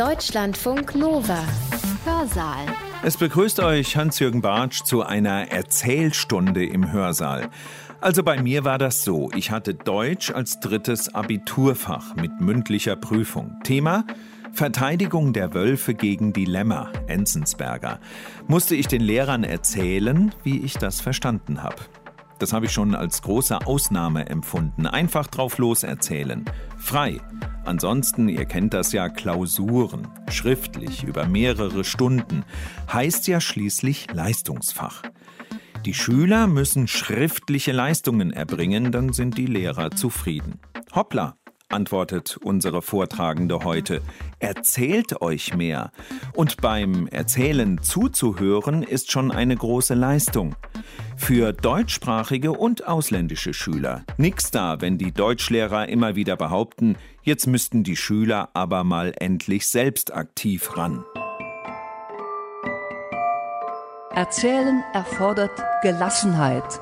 Deutschlandfunk Nova. Hörsaal. Es begrüßt euch Hans-Jürgen Bartsch zu einer Erzählstunde im Hörsaal. Also bei mir war das so. Ich hatte Deutsch als drittes Abiturfach mit mündlicher Prüfung. Thema Verteidigung der Wölfe gegen die Lämmer, Enzensberger. Musste ich den Lehrern erzählen, wie ich das verstanden habe. Das habe ich schon als große Ausnahme empfunden. Einfach drauf los erzählen. Frei. Ansonsten, ihr kennt das ja, Klausuren. Schriftlich, über mehrere Stunden. Heißt ja schließlich Leistungsfach. Die Schüler müssen schriftliche Leistungen erbringen, dann sind die Lehrer zufrieden. Hoppla, antwortet unsere Vortragende heute. Erzählt euch mehr. Und beim Erzählen zuzuhören ist schon eine große Leistung. Für deutschsprachige und ausländische Schüler. Nix da, wenn die Deutschlehrer immer wieder behaupten, jetzt müssten die Schüler aber mal endlich selbst aktiv ran. Erzählen erfordert Gelassenheit.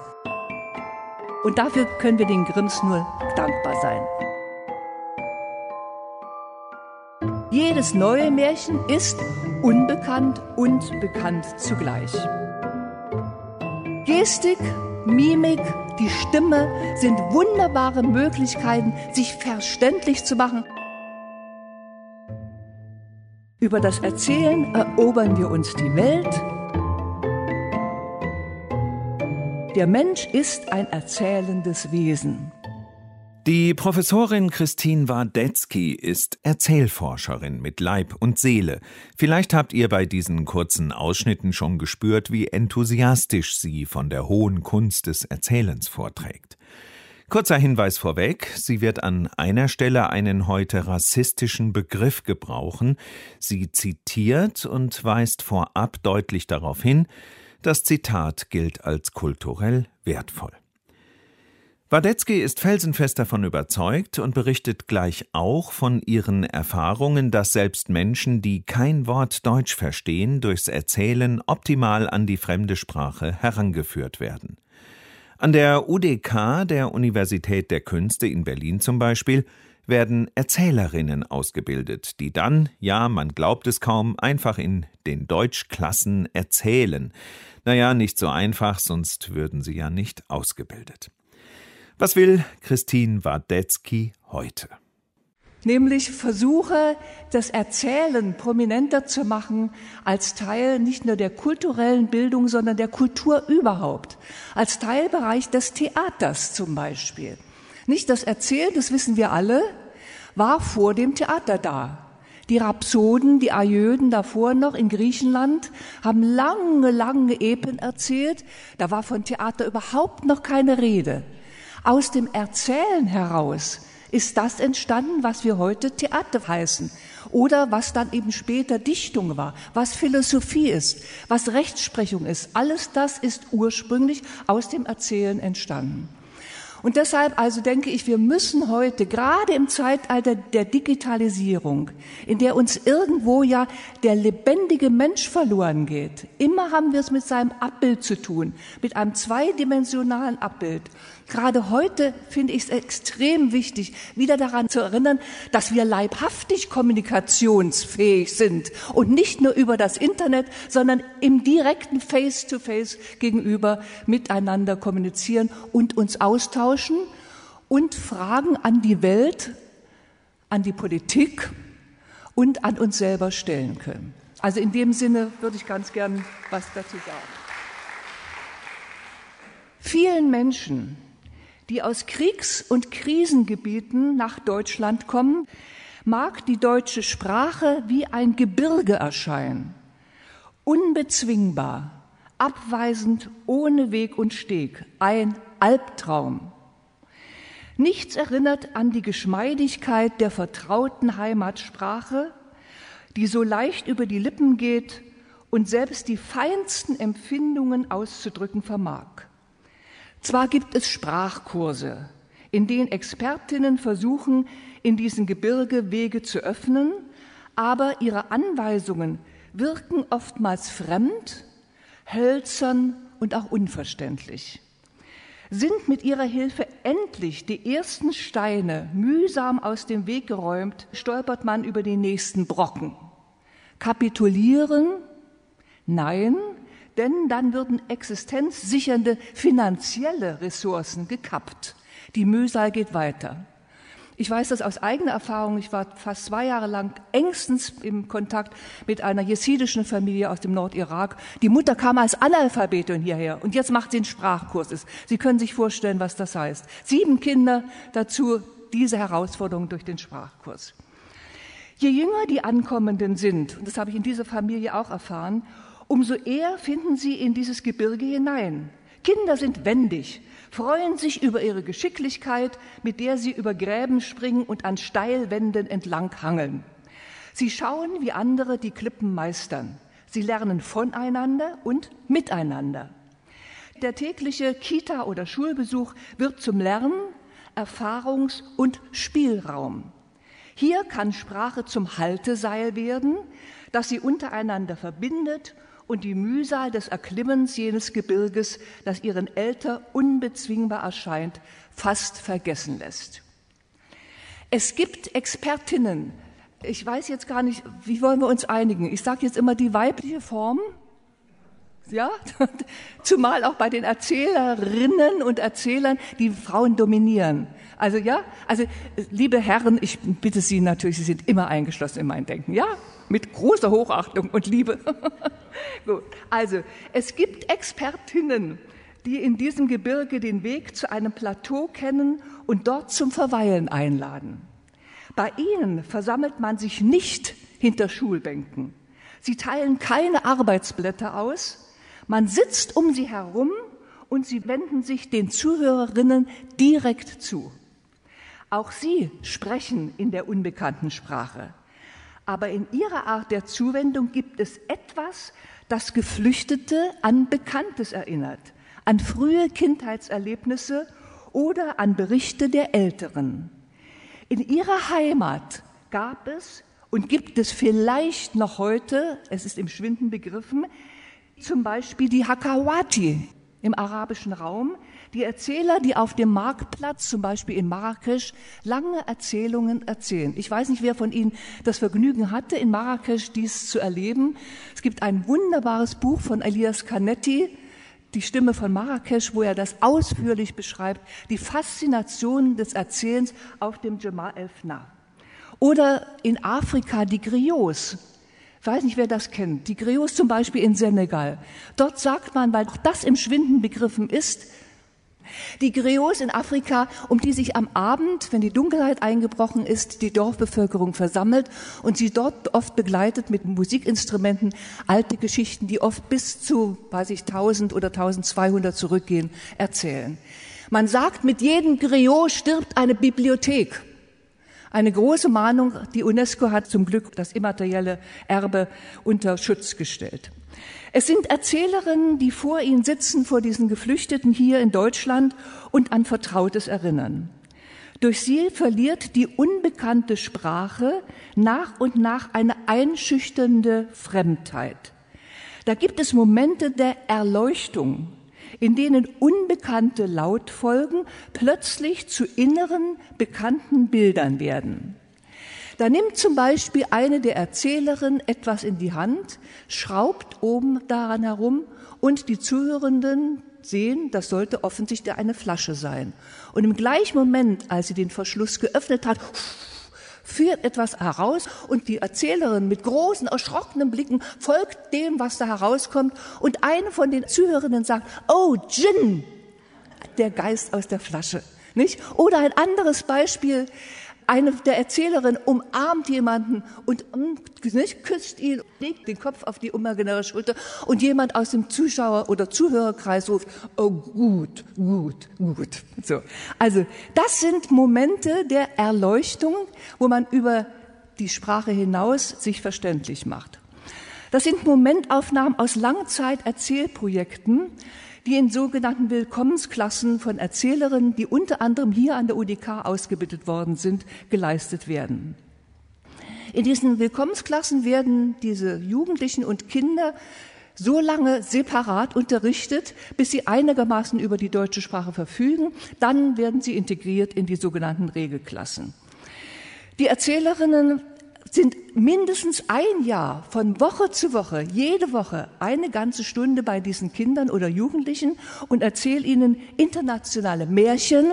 Und dafür können wir den Grimms nur dankbar Jedes neue Märchen ist unbekannt und bekannt zugleich. Gestik, Mimik, die Stimme sind wunderbare Möglichkeiten, sich verständlich zu machen. Über das Erzählen erobern wir uns die Welt. Der Mensch ist ein erzählendes Wesen. Die Professorin Christine Wardetzky ist Erzählforscherin mit Leib und Seele. Vielleicht habt ihr bei diesen kurzen Ausschnitten schon gespürt, wie enthusiastisch sie von der hohen Kunst des Erzählens vorträgt. Kurzer Hinweis vorweg, sie wird an einer Stelle einen heute rassistischen Begriff gebrauchen. Sie zitiert und weist vorab deutlich darauf hin, das Zitat gilt als kulturell wertvoll. Wadetzky ist felsenfest davon überzeugt und berichtet gleich auch von ihren Erfahrungen, dass selbst Menschen, die kein Wort Deutsch verstehen, durchs Erzählen optimal an die fremde Sprache herangeführt werden. An der UDK, der Universität der Künste in Berlin zum Beispiel, werden Erzählerinnen ausgebildet, die dann, ja, man glaubt es kaum, einfach in den Deutschklassen erzählen. Naja, nicht so einfach, sonst würden sie ja nicht ausgebildet. Was will Christine Wardetzky heute? Nämlich versuche, das Erzählen prominenter zu machen als Teil nicht nur der kulturellen Bildung, sondern der Kultur überhaupt. Als Teilbereich des Theaters zum Beispiel. Nicht das Erzählen, das wissen wir alle, war vor dem Theater da. Die Rhapsoden, die Ajöden davor noch in Griechenland haben lange, lange Epen erzählt. Da war von Theater überhaupt noch keine Rede. Aus dem Erzählen heraus ist das entstanden, was wir heute Theater heißen oder was dann eben später Dichtung war, was Philosophie ist, was Rechtsprechung ist. Alles das ist ursprünglich aus dem Erzählen entstanden. Und deshalb also denke ich, wir müssen heute, gerade im Zeitalter der Digitalisierung, in der uns irgendwo ja der lebendige Mensch verloren geht, immer haben wir es mit seinem Abbild zu tun, mit einem zweidimensionalen Abbild. Gerade heute finde ich es extrem wichtig, wieder daran zu erinnern, dass wir leibhaftig kommunikationsfähig sind und nicht nur über das Internet, sondern im direkten Face-to-Face -face gegenüber miteinander kommunizieren und uns austauschen und Fragen an die Welt, an die Politik und an uns selber stellen können. Also in dem Sinne würde ich ganz gern was dazu sagen. Vielen Menschen die aus Kriegs- und Krisengebieten nach Deutschland kommen, mag die deutsche Sprache wie ein Gebirge erscheinen, unbezwingbar, abweisend, ohne Weg und Steg, ein Albtraum. Nichts erinnert an die Geschmeidigkeit der vertrauten Heimatsprache, die so leicht über die Lippen geht und selbst die feinsten Empfindungen auszudrücken vermag. Zwar gibt es Sprachkurse, in denen Expertinnen versuchen, in diesen Gebirge Wege zu öffnen, aber ihre Anweisungen wirken oftmals fremd, hölzern und auch unverständlich. Sind mit ihrer Hilfe endlich die ersten Steine mühsam aus dem Weg geräumt, stolpert man über den nächsten Brocken. Kapitulieren? Nein, denn dann würden existenzsichernde finanzielle Ressourcen gekappt. Die Mühsal geht weiter. Ich weiß das aus eigener Erfahrung. Ich war fast zwei Jahre lang engstens im Kontakt mit einer jesidischen Familie aus dem Nordirak. Die Mutter kam als Analphabetin hierher und jetzt macht sie einen Sprachkurs. Sie können sich vorstellen, was das heißt. Sieben Kinder dazu diese Herausforderung durch den Sprachkurs. Je jünger die Ankommenden sind, und das habe ich in dieser Familie auch erfahren, umso eher finden sie in dieses Gebirge hinein. Kinder sind wendig, freuen sich über ihre Geschicklichkeit, mit der sie über Gräben springen und an Steilwänden entlang hangeln. Sie schauen, wie andere die Klippen meistern. Sie lernen voneinander und miteinander. Der tägliche Kita- oder Schulbesuch wird zum Lernen, Erfahrungs- und Spielraum. Hier kann Sprache zum Halteseil werden, das sie untereinander verbindet und die Mühsal des Erklimmens jenes Gebirges, das ihren Eltern unbezwingbar erscheint, fast vergessen lässt. Es gibt Expertinnen. Ich weiß jetzt gar nicht, wie wollen wir uns einigen? Ich sage jetzt immer die weibliche Form. Ja, zumal auch bei den Erzählerinnen und Erzählern die Frauen dominieren. Also ja, also liebe Herren, ich bitte Sie natürlich, Sie sind immer eingeschlossen in mein Denken. Ja, mit großer Hochachtung und Liebe. Gut. Also, es gibt Expertinnen, die in diesem Gebirge den Weg zu einem Plateau kennen und dort zum Verweilen einladen. Bei ihnen versammelt man sich nicht hinter Schulbänken. Sie teilen keine Arbeitsblätter aus. Man sitzt um sie herum und sie wenden sich den Zuhörerinnen direkt zu. Auch sie sprechen in der unbekannten Sprache aber in ihrer Art der Zuwendung gibt es etwas, das Geflüchtete an Bekanntes erinnert, an frühe Kindheitserlebnisse oder an Berichte der Älteren. In ihrer Heimat gab es und gibt es vielleicht noch heute, es ist im Schwinden begriffen, zum Beispiel die Hakawati im arabischen Raum, die Erzähler, die auf dem Marktplatz, zum Beispiel in Marrakesch, lange Erzählungen erzählen. Ich weiß nicht, wer von Ihnen das Vergnügen hatte, in Marrakesch dies zu erleben. Es gibt ein wunderbares Buch von Elias Canetti, die Stimme von Marrakesch, wo er das ausführlich beschreibt, die Faszination des Erzählens auf dem Jamal el-Fna. Oder in Afrika die Griots. Ich weiß nicht, wer das kennt. Die Griots zum Beispiel in Senegal. Dort sagt man, weil auch das im Schwinden begriffen ist, die Griots in Afrika, um die sich am Abend, wenn die Dunkelheit eingebrochen ist, die Dorfbevölkerung versammelt und sie dort oft begleitet mit Musikinstrumenten alte Geschichten, die oft bis zu, weiß ich, 1000 oder 1200 zurückgehen, erzählen. Man sagt, mit jedem Griot stirbt eine Bibliothek. Eine große Mahnung, die UNESCO hat zum Glück das immaterielle Erbe unter Schutz gestellt. Es sind Erzählerinnen, die vor ihnen sitzen, vor diesen Geflüchteten hier in Deutschland und an Vertrautes erinnern. Durch sie verliert die unbekannte Sprache nach und nach eine einschüchternde Fremdheit. Da gibt es Momente der Erleuchtung, in denen unbekannte Lautfolgen plötzlich zu inneren, bekannten Bildern werden. Da nimmt zum Beispiel eine der Erzählerinnen etwas in die Hand, schraubt oben daran herum und die Zuhörenden sehen, das sollte offensichtlich eine Flasche sein. Und im gleichen Moment, als sie den Verschluss geöffnet hat, führt etwas heraus und die Erzählerin mit großen, erschrockenen Blicken folgt dem, was da herauskommt und eine von den Zuhörenden sagt, oh, Gin, der Geist aus der Flasche. Nicht? Oder ein anderes Beispiel, eine der Erzählerin umarmt jemanden und nicht, küsst ihn, legt den Kopf auf die imaginäre Schulter und jemand aus dem Zuschauer- oder Zuhörerkreis ruft, oh gut, gut, gut. So. Also, das sind Momente der Erleuchtung, wo man über die Sprache hinaus sich verständlich macht. Das sind Momentaufnahmen aus Langzeiterzählprojekten, die in sogenannten Willkommensklassen von Erzählerinnen, die unter anderem hier an der UDK ausgebildet worden sind, geleistet werden. In diesen Willkommensklassen werden diese Jugendlichen und Kinder so lange separat unterrichtet, bis sie einigermaßen über die deutsche Sprache verfügen. Dann werden sie integriert in die sogenannten Regelklassen. Die Erzählerinnen sind mindestens ein Jahr von Woche zu Woche, jede Woche eine ganze Stunde bei diesen Kindern oder Jugendlichen und erzähle ihnen internationale Märchen,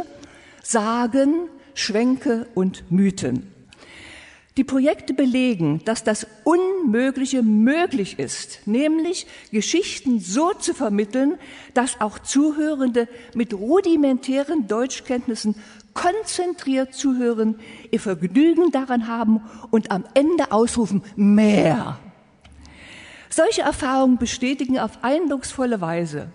Sagen, Schwänke und Mythen. Die Projekte belegen, dass das Unmögliche möglich ist, nämlich Geschichten so zu vermitteln, dass auch Zuhörende mit rudimentären Deutschkenntnissen konzentriert zuhören, ihr Vergnügen daran haben und am Ende ausrufen, mehr. Solche Erfahrungen bestätigen auf eindrucksvolle Weise,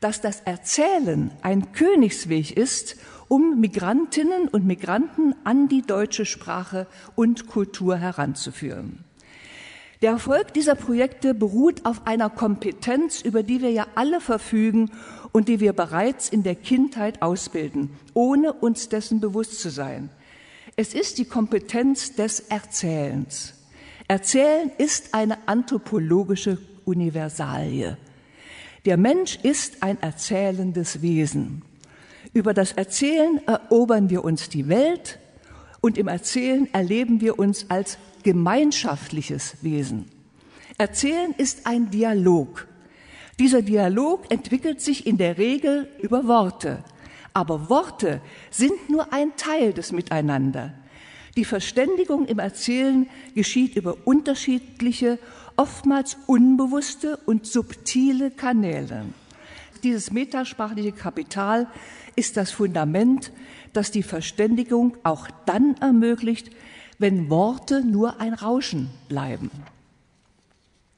dass das Erzählen ein Königsweg ist, um Migrantinnen und Migranten an die deutsche Sprache und Kultur heranzuführen. Der Erfolg dieser Projekte beruht auf einer Kompetenz, über die wir ja alle verfügen und die wir bereits in der Kindheit ausbilden, ohne uns dessen bewusst zu sein. Es ist die Kompetenz des Erzählens. Erzählen ist eine anthropologische Universalie. Der Mensch ist ein erzählendes Wesen. Über das Erzählen erobern wir uns die Welt und im Erzählen erleben wir uns als gemeinschaftliches Wesen. Erzählen ist ein Dialog. Dieser Dialog entwickelt sich in der Regel über Worte. Aber Worte sind nur ein Teil des Miteinander. Die Verständigung im Erzählen geschieht über unterschiedliche, oftmals unbewusste und subtile Kanäle. Dieses metasprachliche Kapital ist das Fundament, das die Verständigung auch dann ermöglicht, wenn Worte nur ein Rauschen bleiben.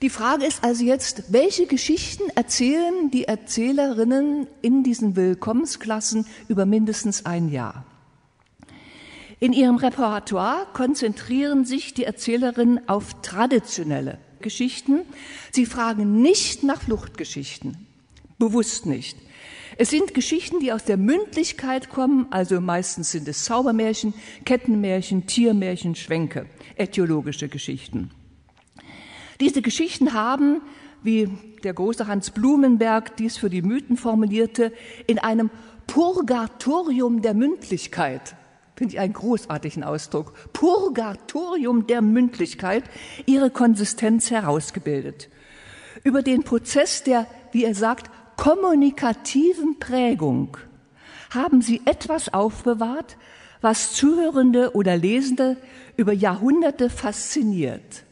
Die Frage ist also jetzt, welche Geschichten erzählen die Erzählerinnen in diesen Willkommensklassen über mindestens ein Jahr? In ihrem Repertoire konzentrieren sich die Erzählerinnen auf traditionelle Geschichten. Sie fragen nicht nach Fluchtgeschichten, bewusst nicht. Es sind Geschichten, die aus der Mündlichkeit kommen, also meistens sind es Zaubermärchen, Kettenmärchen, Tiermärchen, Schwänke, äthiologische Geschichten. Diese Geschichten haben, wie der große Hans Blumenberg dies für die Mythen formulierte, in einem Purgatorium der Mündlichkeit, finde ich einen großartigen Ausdruck, Purgatorium der Mündlichkeit, ihre Konsistenz herausgebildet. Über den Prozess der, wie er sagt, kommunikativen Prägung haben sie etwas aufbewahrt, was Zuhörende oder Lesende über Jahrhunderte fasziniert.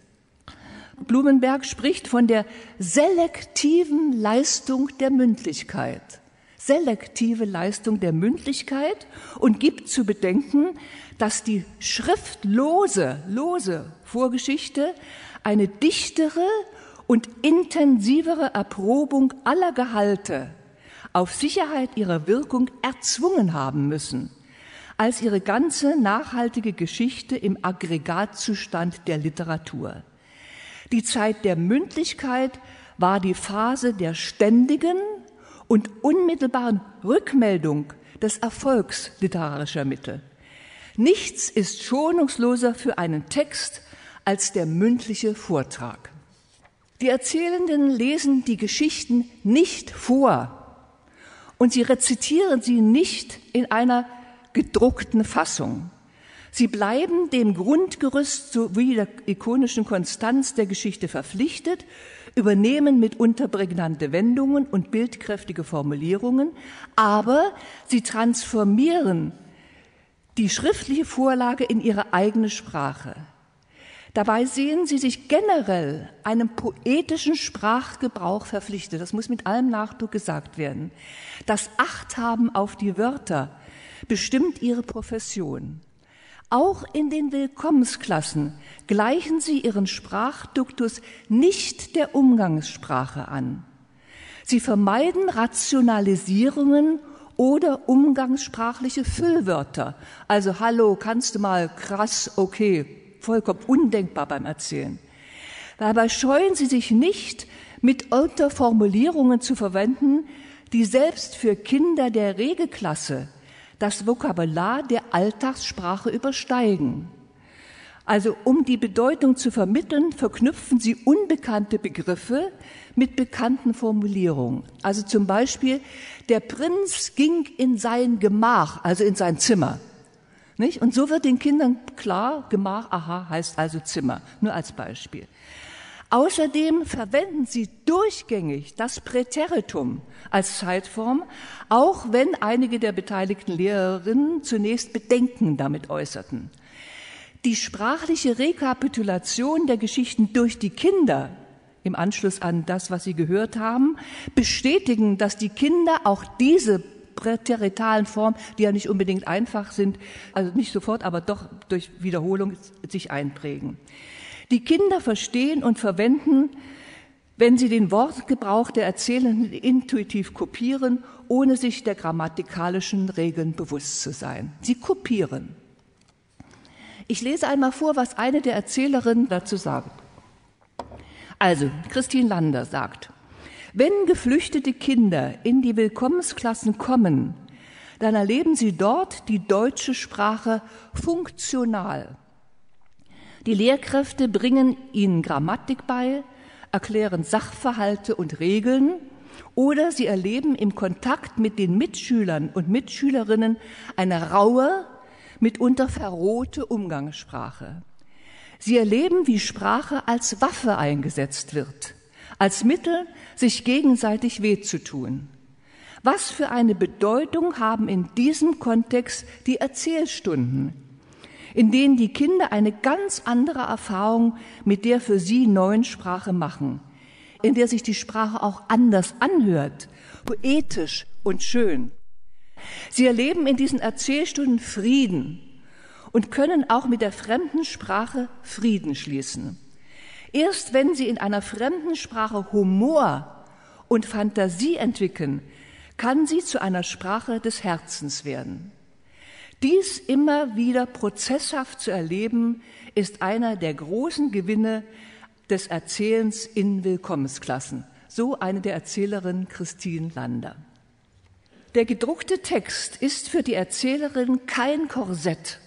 Blumenberg spricht von der selektiven Leistung der Mündlichkeit. Selektive Leistung der Mündlichkeit und gibt zu bedenken, dass die schriftlose, lose Vorgeschichte eine dichtere und intensivere Erprobung aller Gehalte auf Sicherheit ihrer Wirkung erzwungen haben müssen, als ihre ganze nachhaltige Geschichte im Aggregatzustand der Literatur. Die Zeit der Mündlichkeit war die Phase der ständigen und unmittelbaren Rückmeldung des Erfolgs literarischer Mittel. Nichts ist schonungsloser für einen Text als der mündliche Vortrag. Die Erzählenden lesen die Geschichten nicht vor und sie rezitieren sie nicht in einer gedruckten Fassung. Sie bleiben dem Grundgerüst sowie der ikonischen Konstanz der Geschichte verpflichtet, übernehmen mitunter prägnante Wendungen und bildkräftige Formulierungen, aber sie transformieren die schriftliche Vorlage in ihre eigene Sprache. Dabei sehen sie sich generell einem poetischen Sprachgebrauch verpflichtet. Das muss mit allem Nachdruck gesagt werden. Das Achthaben auf die Wörter bestimmt ihre Profession. Auch in den Willkommensklassen gleichen sie ihren Sprachduktus nicht der Umgangssprache an. Sie vermeiden Rationalisierungen oder umgangssprachliche Füllwörter. Also Hallo, kannst du mal, krass, okay, vollkommen undenkbar beim Erzählen. Dabei scheuen sie sich nicht, mit Unterformulierungen zu verwenden, die selbst für Kinder der Regelklasse das Vokabular der Alltagssprache übersteigen. Also um die Bedeutung zu vermitteln, verknüpfen sie unbekannte Begriffe mit bekannten Formulierungen. Also zum Beispiel, der Prinz ging in sein Gemach, also in sein Zimmer. Nicht? Und so wird den Kindern klar, Gemach, aha, heißt also Zimmer, nur als Beispiel. Außerdem verwenden sie durchgängig das Präteritum als Zeitform, auch wenn einige der beteiligten Lehrerinnen zunächst Bedenken damit äußerten. Die sprachliche Rekapitulation der Geschichten durch die Kinder im Anschluss an das, was sie gehört haben, bestätigen, dass die Kinder auch diese präteritalen Formen, die ja nicht unbedingt einfach sind, also nicht sofort, aber doch durch Wiederholung sich einprägen. Die Kinder verstehen und verwenden, wenn sie den Wortgebrauch der Erzählenden intuitiv kopieren, ohne sich der grammatikalischen Regeln bewusst zu sein. Sie kopieren. Ich lese einmal vor, was eine der Erzählerinnen dazu sagt. Also, Christine Lander sagt, wenn geflüchtete Kinder in die Willkommensklassen kommen, dann erleben sie dort die deutsche Sprache funktional. Die Lehrkräfte bringen ihnen Grammatik bei, erklären Sachverhalte und Regeln oder sie erleben im Kontakt mit den Mitschülern und Mitschülerinnen eine raue, mitunter verrohte Umgangssprache. Sie erleben, wie Sprache als Waffe eingesetzt wird, als Mittel, sich gegenseitig weh zu tun. Was für eine Bedeutung haben in diesem Kontext die Erzählstunden, in denen die Kinder eine ganz andere Erfahrung mit der für sie neuen Sprache machen, in der sich die Sprache auch anders anhört, poetisch und schön. Sie erleben in diesen Erzählstunden Frieden, und können auch mit der fremden Sprache Frieden schließen. Erst wenn sie in einer fremden Sprache Humor und Fantasie entwickeln, kann sie zu einer Sprache des Herzens werden. Dies immer wieder prozesshaft zu erleben, ist einer der großen Gewinne des Erzählens in Willkommensklassen. So eine der Erzählerinnen Christine Lander. Der gedruckte Text ist für die Erzählerin kein Korsett,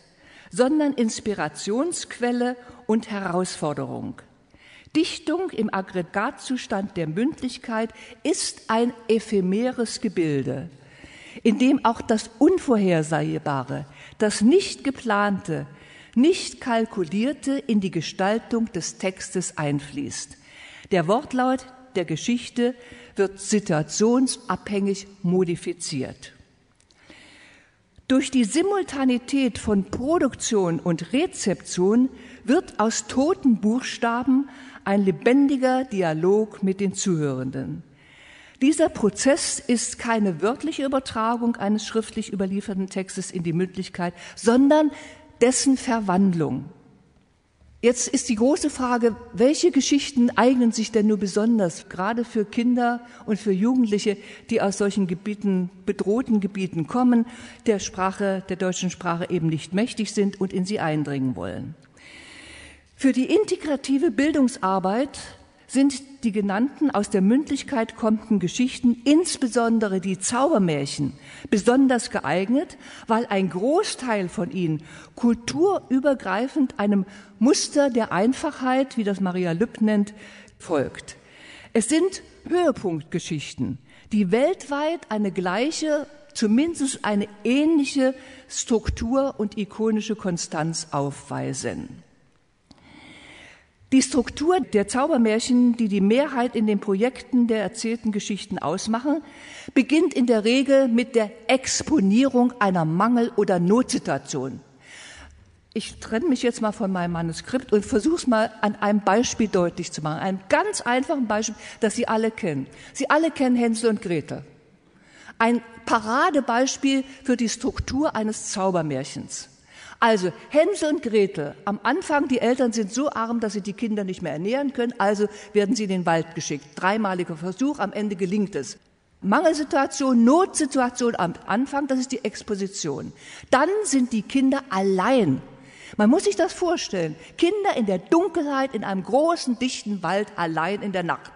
sondern Inspirationsquelle und Herausforderung. Dichtung im Aggregatzustand der Mündlichkeit ist ein ephemeres Gebilde, in dem auch das Unvorhersehbare, das nicht geplante, nicht kalkulierte in die Gestaltung des Textes einfließt. Der Wortlaut der Geschichte wird situationsabhängig modifiziert. Durch die Simultanität von Produktion und Rezeption wird aus toten Buchstaben ein lebendiger Dialog mit den Zuhörenden. Dieser Prozess ist keine wörtliche Übertragung eines schriftlich überlieferten Textes in die Mündlichkeit, sondern dessen Verwandlung. Jetzt ist die große Frage, welche Geschichten eignen sich denn nur besonders, gerade für Kinder und für Jugendliche, die aus solchen Gebieten, bedrohten Gebieten kommen, der Sprache, der deutschen Sprache eben nicht mächtig sind und in sie eindringen wollen. Für die integrative Bildungsarbeit sind die genannten aus der Mündlichkeit kommenden Geschichten, insbesondere die Zaubermärchen, besonders geeignet, weil ein Großteil von ihnen kulturübergreifend einem Muster der Einfachheit, wie das Maria Lüpp nennt, folgt. Es sind Höhepunktgeschichten, die weltweit eine gleiche, zumindest eine ähnliche Struktur und ikonische Konstanz aufweisen. Die Struktur der Zaubermärchen, die die Mehrheit in den Projekten der erzählten Geschichten ausmachen, beginnt in der Regel mit der Exponierung einer Mangel- oder Notsituation. Ich trenne mich jetzt mal von meinem Manuskript und versuche es mal an einem Beispiel deutlich zu machen. Einem ganz einfachen Beispiel, das Sie alle kennen. Sie alle kennen Hänsel und Gretel. Ein Paradebeispiel für die Struktur eines Zaubermärchens. Also Hänsel und Gretel, am Anfang, die Eltern sind so arm, dass sie die Kinder nicht mehr ernähren können, also werden sie in den Wald geschickt. Dreimaliger Versuch, am Ende gelingt es. Mangelsituation, Notsituation am Anfang, das ist die Exposition. Dann sind die Kinder allein. Man muss sich das vorstellen. Kinder in der Dunkelheit in einem großen, dichten Wald allein in der Nacht.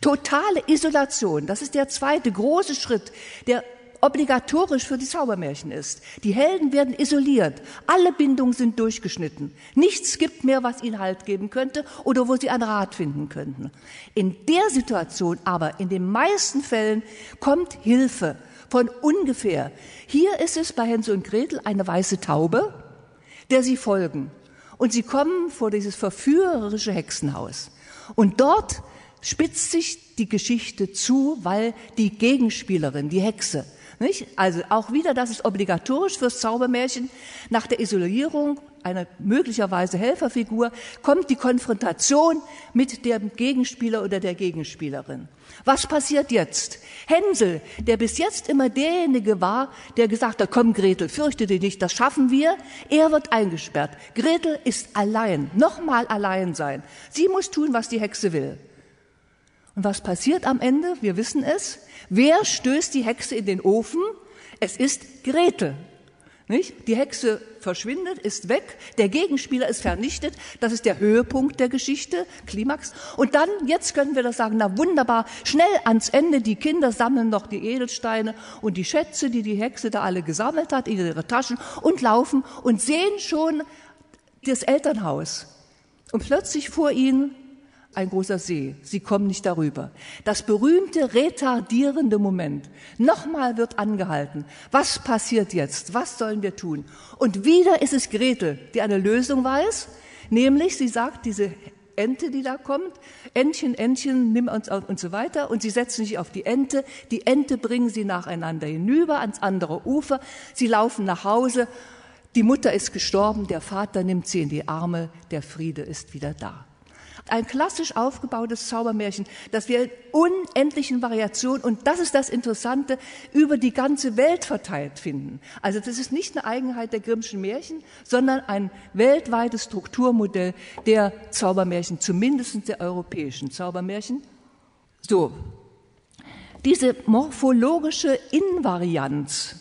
Totale Isolation, das ist der zweite große Schritt, der obligatorisch für die Zaubermärchen ist. Die Helden werden isoliert, alle Bindungen sind durchgeschnitten. Nichts gibt mehr, was ihnen Halt geben könnte oder wo sie einen Rat finden könnten. In der Situation aber, in den meisten Fällen, kommt Hilfe von ungefähr. Hier ist es bei Hänsel und Gretel eine weiße Taube, der sie folgen. Und sie kommen vor dieses verführerische Hexenhaus. Und dort spitzt sich die Geschichte zu, weil die Gegenspielerin, die Hexe, nicht? Also auch wieder, das ist obligatorisch fürs Zaubermärchen. Nach der Isolierung einer möglicherweise Helferfigur kommt die Konfrontation mit dem Gegenspieler oder der Gegenspielerin. Was passiert jetzt? Hänsel, der bis jetzt immer derjenige war, der gesagt hat, komm Gretel, fürchte dich nicht, das schaffen wir, er wird eingesperrt. Gretel ist allein, nochmal allein sein. Sie muss tun, was die Hexe will. Und was passiert am Ende? Wir wissen es. Wer stößt die Hexe in den Ofen? Es ist Gretel. Nicht? Die Hexe verschwindet, ist weg, der Gegenspieler ist vernichtet, das ist der Höhepunkt der Geschichte, Klimax. Und dann, jetzt können wir das sagen, na wunderbar, schnell ans Ende, die Kinder sammeln noch die Edelsteine und die Schätze, die die Hexe da alle gesammelt hat, in ihre Taschen und laufen und sehen schon das Elternhaus. Und plötzlich vor ihnen ein großer See. Sie kommen nicht darüber. Das berühmte retardierende Moment. Nochmal wird angehalten. Was passiert jetzt? Was sollen wir tun? Und wieder ist es Gretel, die eine Lösung weiß. Nämlich, sie sagt, diese Ente, die da kommt, Entchen, Entchen, nimm uns auf und so weiter. Und sie setzen sich auf die Ente. Die Ente bringen sie nacheinander hinüber ans andere Ufer. Sie laufen nach Hause. Die Mutter ist gestorben, der Vater nimmt sie in die Arme, der Friede ist wieder da ein klassisch aufgebautes Zaubermärchen, das wir in unendlichen Variationen, und das ist das Interessante, über die ganze Welt verteilt finden. Also das ist nicht eine Eigenheit der Grimmschen Märchen, sondern ein weltweites Strukturmodell der Zaubermärchen, zumindest der europäischen Zaubermärchen. So. Diese morphologische Invarianz,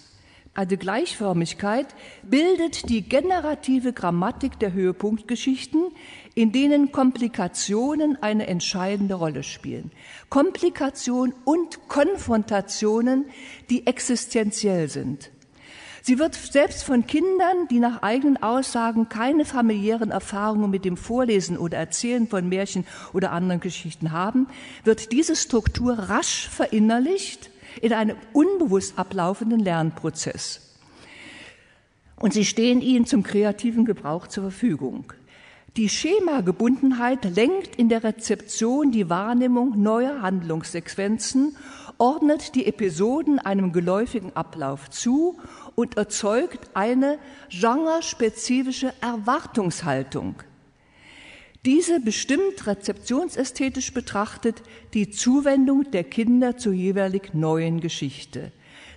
also Gleichförmigkeit, bildet die generative Grammatik der Höhepunktgeschichten, in denen Komplikationen eine entscheidende Rolle spielen. Komplikation und Konfrontationen, die existenziell sind. Sie wird selbst von Kindern, die nach eigenen Aussagen keine familiären Erfahrungen mit dem Vorlesen oder Erzählen von Märchen oder anderen Geschichten haben, wird diese Struktur rasch verinnerlicht in einem unbewusst ablaufenden Lernprozess. Und sie stehen ihnen zum kreativen Gebrauch zur Verfügung. Die Schemagebundenheit lenkt in der Rezeption die Wahrnehmung neuer Handlungssequenzen, ordnet die Episoden einem geläufigen Ablauf zu und erzeugt eine genrespezifische Erwartungshaltung. Diese bestimmt rezeptionsästhetisch betrachtet die Zuwendung der Kinder zur jeweilig neuen Geschichte.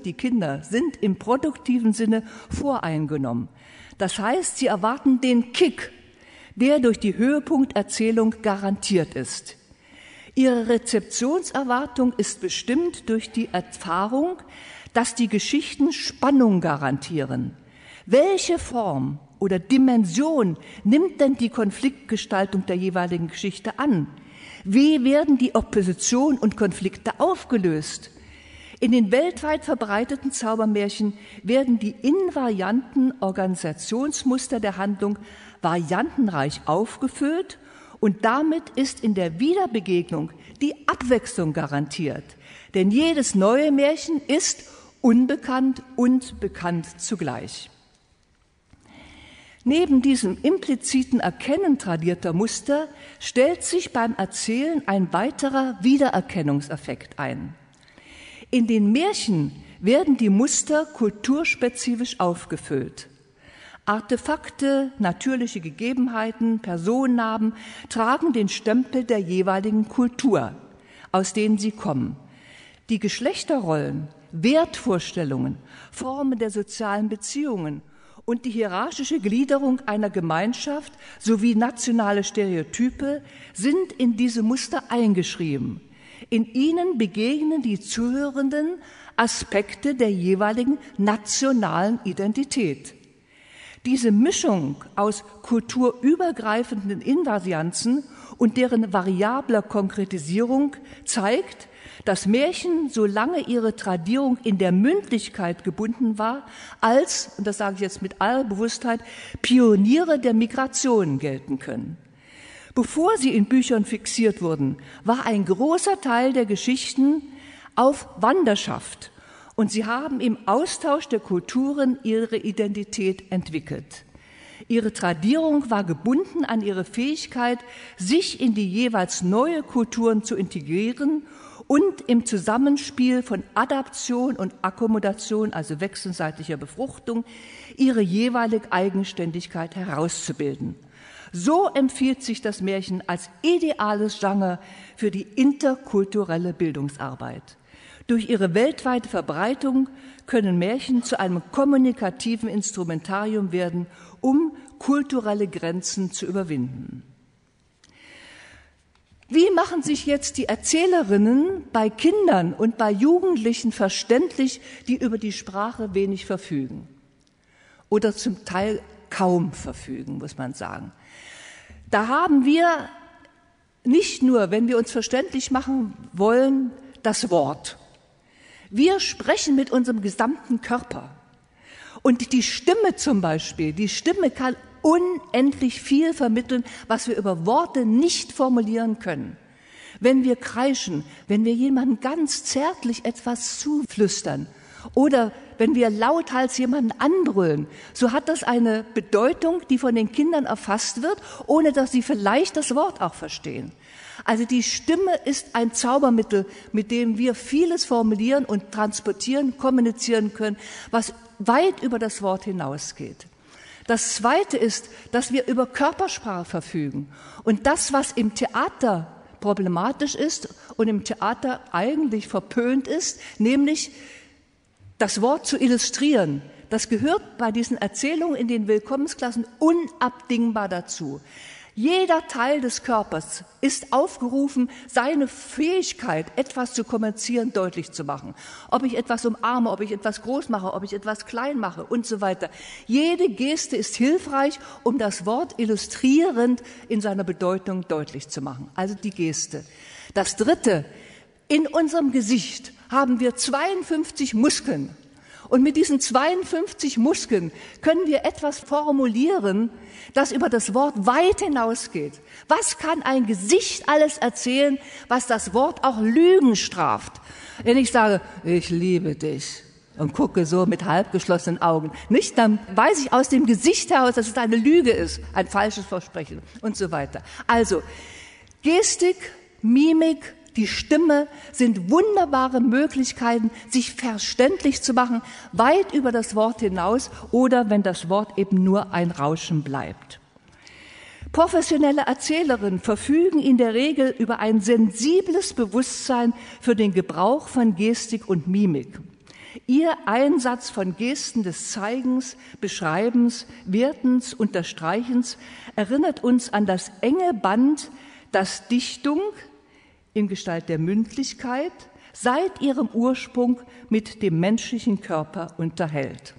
Die Kinder sind im produktiven Sinne voreingenommen. Das heißt, sie erwarten den Kick der durch die Höhepunkterzählung garantiert ist. Ihre Rezeptionserwartung ist bestimmt durch die Erfahrung, dass die Geschichten Spannung garantieren. Welche Form oder Dimension nimmt denn die Konfliktgestaltung der jeweiligen Geschichte an? Wie werden die Opposition und Konflikte aufgelöst? In den weltweit verbreiteten Zaubermärchen werden die invarianten Organisationsmuster der Handlung variantenreich aufgefüllt und damit ist in der Wiederbegegnung die Abwechslung garantiert. Denn jedes neue Märchen ist unbekannt und bekannt zugleich. Neben diesem impliziten Erkennen tradierter Muster stellt sich beim Erzählen ein weiterer Wiedererkennungseffekt ein. In den Märchen werden die Muster kulturspezifisch aufgefüllt. Artefakte, natürliche Gegebenheiten, Personennamen tragen den Stempel der jeweiligen Kultur, aus denen sie kommen. Die Geschlechterrollen, Wertvorstellungen, Formen der sozialen Beziehungen und die hierarchische Gliederung einer Gemeinschaft sowie nationale Stereotype sind in diese Muster eingeschrieben. In ihnen begegnen die Zuhörenden Aspekte der jeweiligen nationalen Identität. Diese Mischung aus kulturübergreifenden Invarianzen und deren variabler Konkretisierung zeigt, dass Märchen, solange ihre Tradierung in der Mündlichkeit gebunden war, als, und das sage ich jetzt mit aller Bewusstheit, Pioniere der Migration gelten können. Bevor sie in Büchern fixiert wurden, war ein großer Teil der Geschichten auf Wanderschaft und sie haben im Austausch der Kulturen ihre Identität entwickelt. Ihre Tradierung war gebunden an ihre Fähigkeit, sich in die jeweils neue Kulturen zu integrieren und im Zusammenspiel von Adaption und Akkommodation, also wechselseitiger Befruchtung, ihre jeweilige Eigenständigkeit herauszubilden. So empfiehlt sich das Märchen als ideales Genre für die interkulturelle Bildungsarbeit. Durch ihre weltweite Verbreitung können Märchen zu einem kommunikativen Instrumentarium werden, um kulturelle Grenzen zu überwinden. Wie machen sich jetzt die Erzählerinnen bei Kindern und bei Jugendlichen verständlich, die über die Sprache wenig verfügen oder zum Teil kaum verfügen, muss man sagen. Da haben wir nicht nur, wenn wir uns verständlich machen wollen, das Wort. Wir sprechen mit unserem gesamten Körper. Und die Stimme zum Beispiel, die Stimme kann unendlich viel vermitteln, was wir über Worte nicht formulieren können. Wenn wir kreischen, wenn wir jemandem ganz zärtlich etwas zuflüstern oder wenn wir lauthals jemanden anbrüllen, so hat das eine Bedeutung, die von den Kindern erfasst wird, ohne dass sie vielleicht das Wort auch verstehen. Also die Stimme ist ein Zaubermittel, mit dem wir vieles formulieren und transportieren, kommunizieren können, was weit über das Wort hinausgeht. Das Zweite ist, dass wir über Körpersprache verfügen. Und das, was im Theater problematisch ist und im Theater eigentlich verpönt ist, nämlich das Wort zu illustrieren, das gehört bei diesen Erzählungen in den Willkommensklassen unabdingbar dazu. Jeder Teil des Körpers ist aufgerufen, seine Fähigkeit, etwas zu kommunizieren, deutlich zu machen. Ob ich etwas umarme, ob ich etwas groß mache, ob ich etwas klein mache und so weiter. Jede Geste ist hilfreich, um das Wort illustrierend in seiner Bedeutung deutlich zu machen. Also die Geste. Das Dritte, in unserem Gesicht haben wir 52 Muskeln. Und mit diesen 52 Muskeln können wir etwas formulieren, das über das Wort weit hinausgeht. Was kann ein Gesicht alles erzählen, was das Wort auch Lügen straft? Wenn ich sage, ich liebe dich und gucke so mit halbgeschlossenen Augen, nicht, dann weiß ich aus dem Gesicht heraus, dass es eine Lüge ist, ein falsches Versprechen und so weiter. Also, Gestik, Mimik, die Stimme sind wunderbare Möglichkeiten, sich verständlich zu machen, weit über das Wort hinaus oder wenn das Wort eben nur ein Rauschen bleibt. Professionelle Erzählerinnen verfügen in der Regel über ein sensibles Bewusstsein für den Gebrauch von Gestik und Mimik. Ihr Einsatz von Gesten des Zeigens, Beschreibens, Wertens, Unterstreichens erinnert uns an das enge Band, das Dichtung, in Gestalt der Mündlichkeit seit ihrem Ursprung mit dem menschlichen Körper unterhält.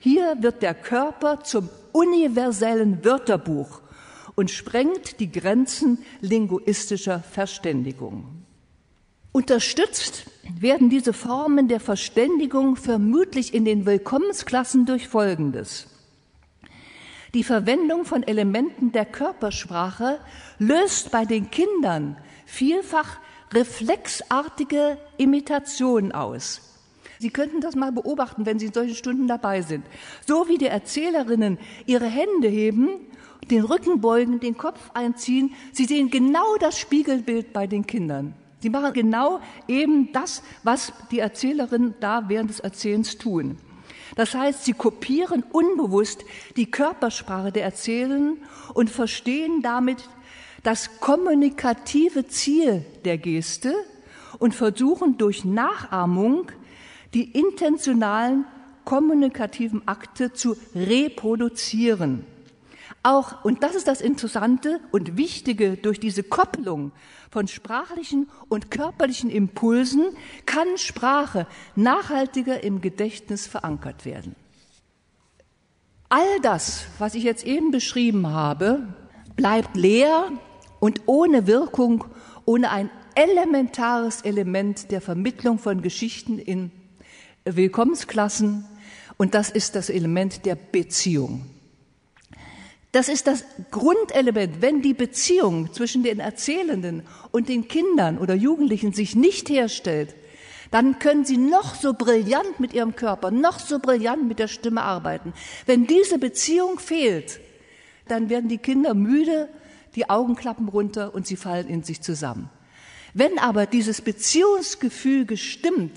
Hier wird der Körper zum universellen Wörterbuch und sprengt die Grenzen linguistischer Verständigung. Unterstützt werden diese Formen der Verständigung vermutlich in den Willkommensklassen durch Folgendes. Die Verwendung von Elementen der Körpersprache löst bei den Kindern vielfach reflexartige Imitationen aus. Sie könnten das mal beobachten, wenn Sie in solchen Stunden dabei sind. So wie die Erzählerinnen ihre Hände heben, den Rücken beugen, den Kopf einziehen, Sie sehen genau das Spiegelbild bei den Kindern. Sie machen genau eben das, was die Erzählerinnen da während des Erzählens tun. Das heißt, sie kopieren unbewusst die Körpersprache der Erzählenden und verstehen damit das kommunikative Ziel der Geste und versuchen durch Nachahmung die intentionalen kommunikativen Akte zu reproduzieren. Auch, und das ist das Interessante und Wichtige, durch diese Kopplung von sprachlichen und körperlichen Impulsen kann Sprache nachhaltiger im Gedächtnis verankert werden. All das, was ich jetzt eben beschrieben habe, bleibt leer und ohne Wirkung, ohne ein elementares Element der Vermittlung von Geschichten in Willkommensklassen. Und das ist das Element der Beziehung. Das ist das Grundelement. Wenn die Beziehung zwischen den Erzählenden und den Kindern oder Jugendlichen sich nicht herstellt, dann können sie noch so brillant mit ihrem Körper, noch so brillant mit der Stimme arbeiten. Wenn diese Beziehung fehlt, dann werden die Kinder müde, die Augen klappen runter und sie fallen in sich zusammen. Wenn aber dieses Beziehungsgefühl gestimmt,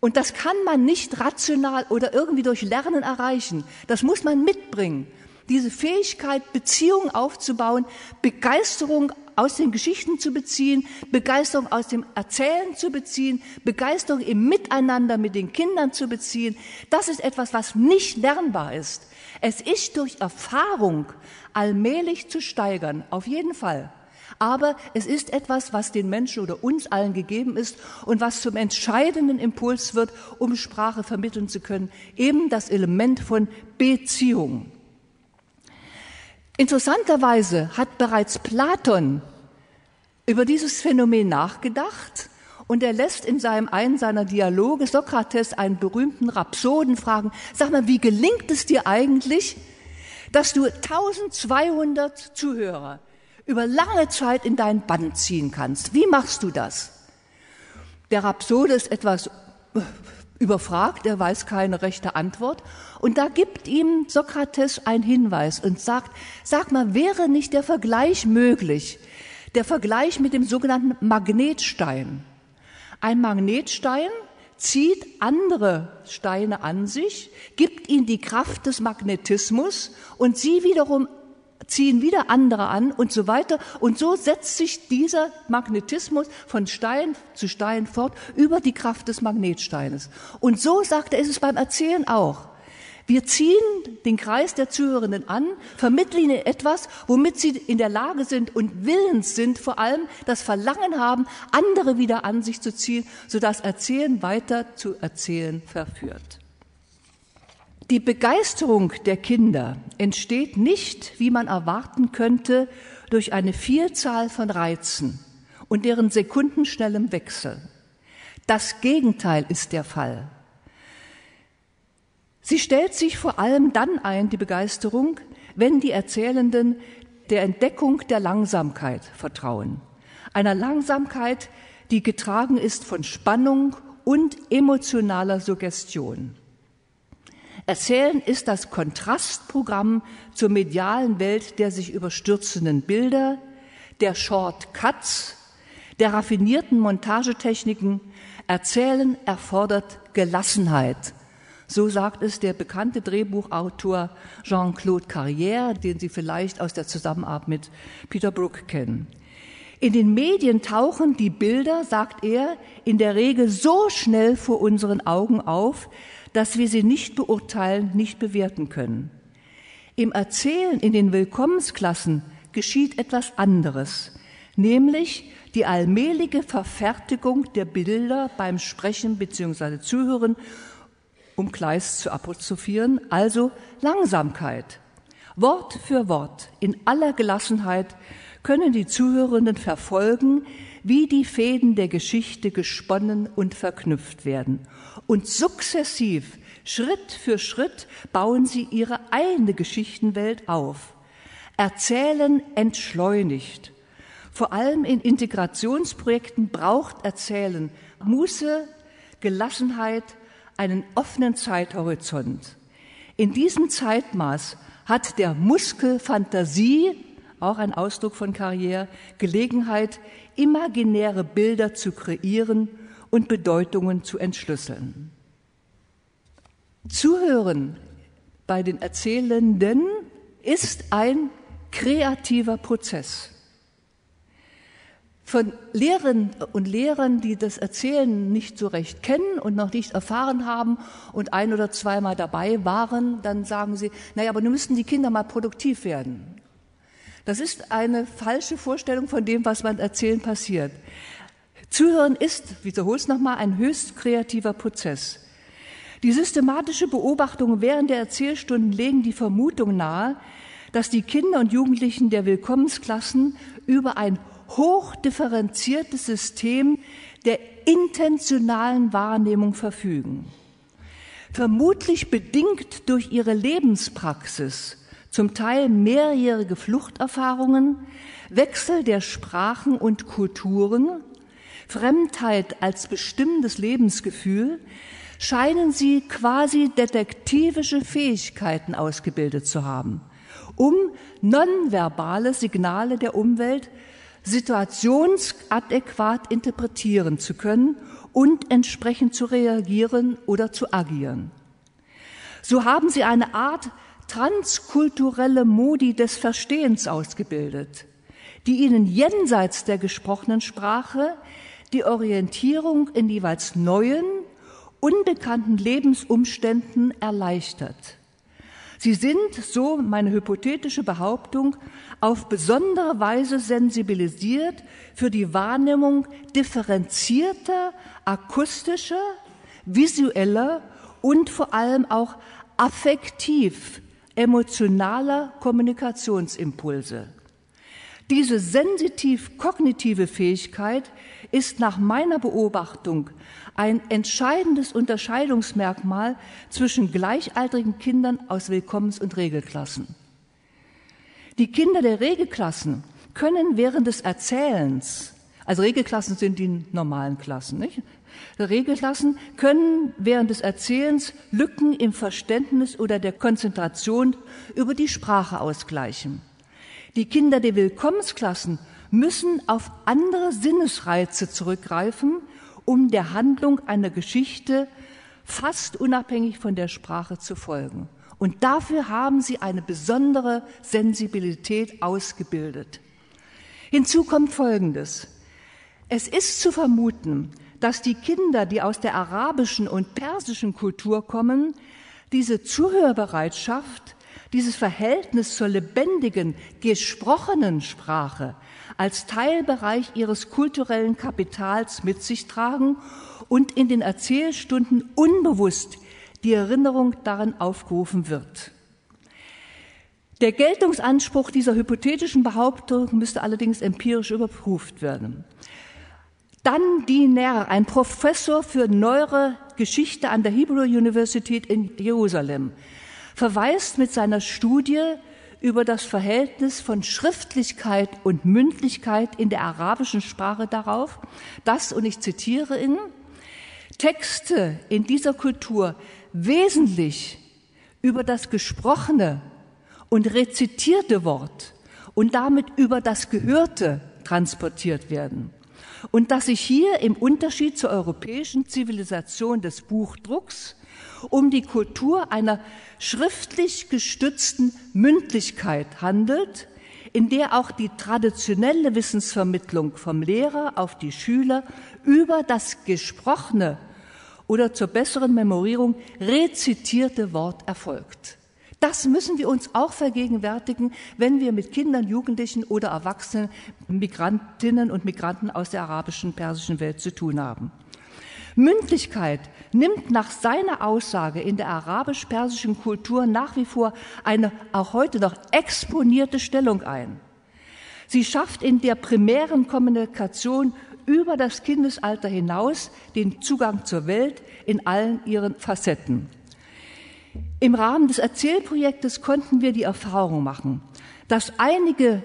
und das kann man nicht rational oder irgendwie durch Lernen erreichen, das muss man mitbringen. Diese Fähigkeit, Beziehungen aufzubauen, Begeisterung aus den Geschichten zu beziehen, Begeisterung aus dem Erzählen zu beziehen, Begeisterung im Miteinander mit den Kindern zu beziehen, das ist etwas, was nicht lernbar ist. Es ist durch Erfahrung allmählich zu steigern, auf jeden Fall. Aber es ist etwas, was den Menschen oder uns allen gegeben ist und was zum entscheidenden Impuls wird, um Sprache vermitteln zu können. Eben das Element von Beziehung. Interessanterweise hat bereits Platon über dieses Phänomen nachgedacht und er lässt in seinem einen seiner Dialoge Sokrates einen berühmten Rhapsoden fragen, sag mal, wie gelingt es dir eigentlich, dass du 1200 Zuhörer über lange Zeit in dein Band ziehen kannst? Wie machst du das? Der Rhapsode ist etwas überfragt, er weiß keine rechte Antwort. Und da gibt ihm Sokrates einen Hinweis und sagt, sag mal, wäre nicht der Vergleich möglich? Der Vergleich mit dem sogenannten Magnetstein. Ein Magnetstein zieht andere Steine an sich, gibt ihnen die Kraft des Magnetismus und sie wiederum ziehen wieder andere an und so weiter. Und so setzt sich dieser Magnetismus von Stein zu Stein fort über die Kraft des Magnetsteines. Und so sagt er, ist es beim Erzählen auch. Wir ziehen den Kreis der Zuhörenden an, vermitteln ihnen etwas, womit sie in der Lage sind und willens sind, vor allem das Verlangen haben, andere wieder an sich zu ziehen, sodass Erzählen weiter zu erzählen verführt. Die Begeisterung der Kinder entsteht nicht, wie man erwarten könnte, durch eine Vielzahl von Reizen und deren sekundenschnellem Wechsel. Das Gegenteil ist der Fall. Sie stellt sich vor allem dann ein, die Begeisterung, wenn die Erzählenden der Entdeckung der Langsamkeit vertrauen. Einer Langsamkeit, die getragen ist von Spannung und emotionaler Suggestion. Erzählen ist das Kontrastprogramm zur medialen Welt der sich überstürzenden Bilder, der Shortcuts, der raffinierten Montagetechniken. Erzählen erfordert Gelassenheit. So sagt es der bekannte Drehbuchautor Jean-Claude Carrière, den Sie vielleicht aus der Zusammenarbeit mit Peter Brook kennen. In den Medien tauchen die Bilder, sagt er, in der Regel so schnell vor unseren Augen auf, dass wir sie nicht beurteilen, nicht bewerten können. Im Erzählen in den Willkommensklassen geschieht etwas anderes, nämlich die allmähliche Verfertigung der Bilder beim Sprechen bzw. Zuhören, um Kleist zu apostrophieren, also Langsamkeit. Wort für Wort, in aller Gelassenheit können die Zuhörenden verfolgen, wie die Fäden der Geschichte gesponnen und verknüpft werden. Und sukzessiv, Schritt für Schritt, bauen sie ihre eigene Geschichtenwelt auf. Erzählen entschleunigt. Vor allem in Integrationsprojekten braucht Erzählen Muße, Gelassenheit, einen offenen Zeithorizont. In diesem Zeitmaß hat der Muskel Fantasie auch ein Ausdruck von Karriere, Gelegenheit, imaginäre Bilder zu kreieren und Bedeutungen zu entschlüsseln. Zuhören bei den Erzählenden ist ein kreativer Prozess. Von Lehrern und Lehrern, die das Erzählen nicht so recht kennen und noch nicht erfahren haben und ein oder zweimal dabei waren, dann sagen sie, naja, aber nun müssten die Kinder mal produktiv werden. Das ist eine falsche Vorstellung von dem, was beim Erzählen passiert. Zuhören ist, wiederhole es nochmal, ein höchst kreativer Prozess. Die systematische Beobachtung während der Erzählstunden legen die Vermutung nahe, dass die Kinder und Jugendlichen der Willkommensklassen über ein hochdifferenziertes System der intentionalen Wahrnehmung verfügen. Vermutlich bedingt durch ihre Lebenspraxis zum Teil mehrjährige Fluchterfahrungen, Wechsel der Sprachen und Kulturen, Fremdheit als bestimmendes Lebensgefühl, scheinen sie quasi detektivische Fähigkeiten ausgebildet zu haben, um nonverbale Signale der Umwelt situationsadäquat interpretieren zu können und entsprechend zu reagieren oder zu agieren. So haben sie eine Art transkulturelle Modi des Verstehens ausgebildet, die ihnen jenseits der gesprochenen Sprache die Orientierung in jeweils neuen, unbekannten Lebensumständen erleichtert. Sie sind, so meine hypothetische Behauptung, auf besondere Weise sensibilisiert für die Wahrnehmung differenzierter, akustischer, visueller und vor allem auch affektiv emotionaler Kommunikationsimpulse. Diese sensitiv-kognitive Fähigkeit ist nach meiner Beobachtung ein entscheidendes Unterscheidungsmerkmal zwischen gleichaltrigen Kindern aus Willkommens- und Regelklassen. Die Kinder der Regelklassen können während des Erzählens, also Regelklassen sind die normalen Klassen, nicht? Regelklassen können während des Erzählens Lücken im Verständnis oder der Konzentration über die Sprache ausgleichen. Die Kinder der Willkommensklassen müssen auf andere Sinnesreize zurückgreifen, um der Handlung einer Geschichte fast unabhängig von der Sprache zu folgen. Und dafür haben sie eine besondere Sensibilität ausgebildet. Hinzu kommt Folgendes. Es ist zu vermuten, dass die Kinder, die aus der arabischen und persischen Kultur kommen, diese Zuhörbereitschaft, dieses Verhältnis zur lebendigen, gesprochenen Sprache als Teilbereich ihres kulturellen Kapitals mit sich tragen und in den Erzählstunden unbewusst die Erinnerung daran aufgerufen wird. Der Geltungsanspruch dieser hypothetischen Behauptung müsste allerdings empirisch überprüft werden. Dan Diner, ein Professor für neuere Geschichte an der Hebrew University in Jerusalem, verweist mit seiner Studie über das Verhältnis von Schriftlichkeit und Mündlichkeit in der arabischen Sprache darauf, dass, und ich zitiere ihn, Texte in dieser Kultur wesentlich über das gesprochene und rezitierte Wort und damit über das Gehörte transportiert werden. Und dass sich hier im Unterschied zur europäischen Zivilisation des Buchdrucks um die Kultur einer schriftlich gestützten Mündlichkeit handelt, in der auch die traditionelle Wissensvermittlung vom Lehrer auf die Schüler über das gesprochene oder zur besseren Memorierung rezitierte Wort erfolgt. Das müssen wir uns auch vergegenwärtigen, wenn wir mit Kindern, Jugendlichen oder Erwachsenen, Migrantinnen und Migranten aus der arabischen, persischen Welt zu tun haben. Mündlichkeit nimmt nach seiner Aussage in der arabisch-persischen Kultur nach wie vor eine auch heute noch exponierte Stellung ein. Sie schafft in der primären Kommunikation über das Kindesalter hinaus den Zugang zur Welt in allen ihren Facetten. Im Rahmen des Erzählprojektes konnten wir die Erfahrung machen, dass einige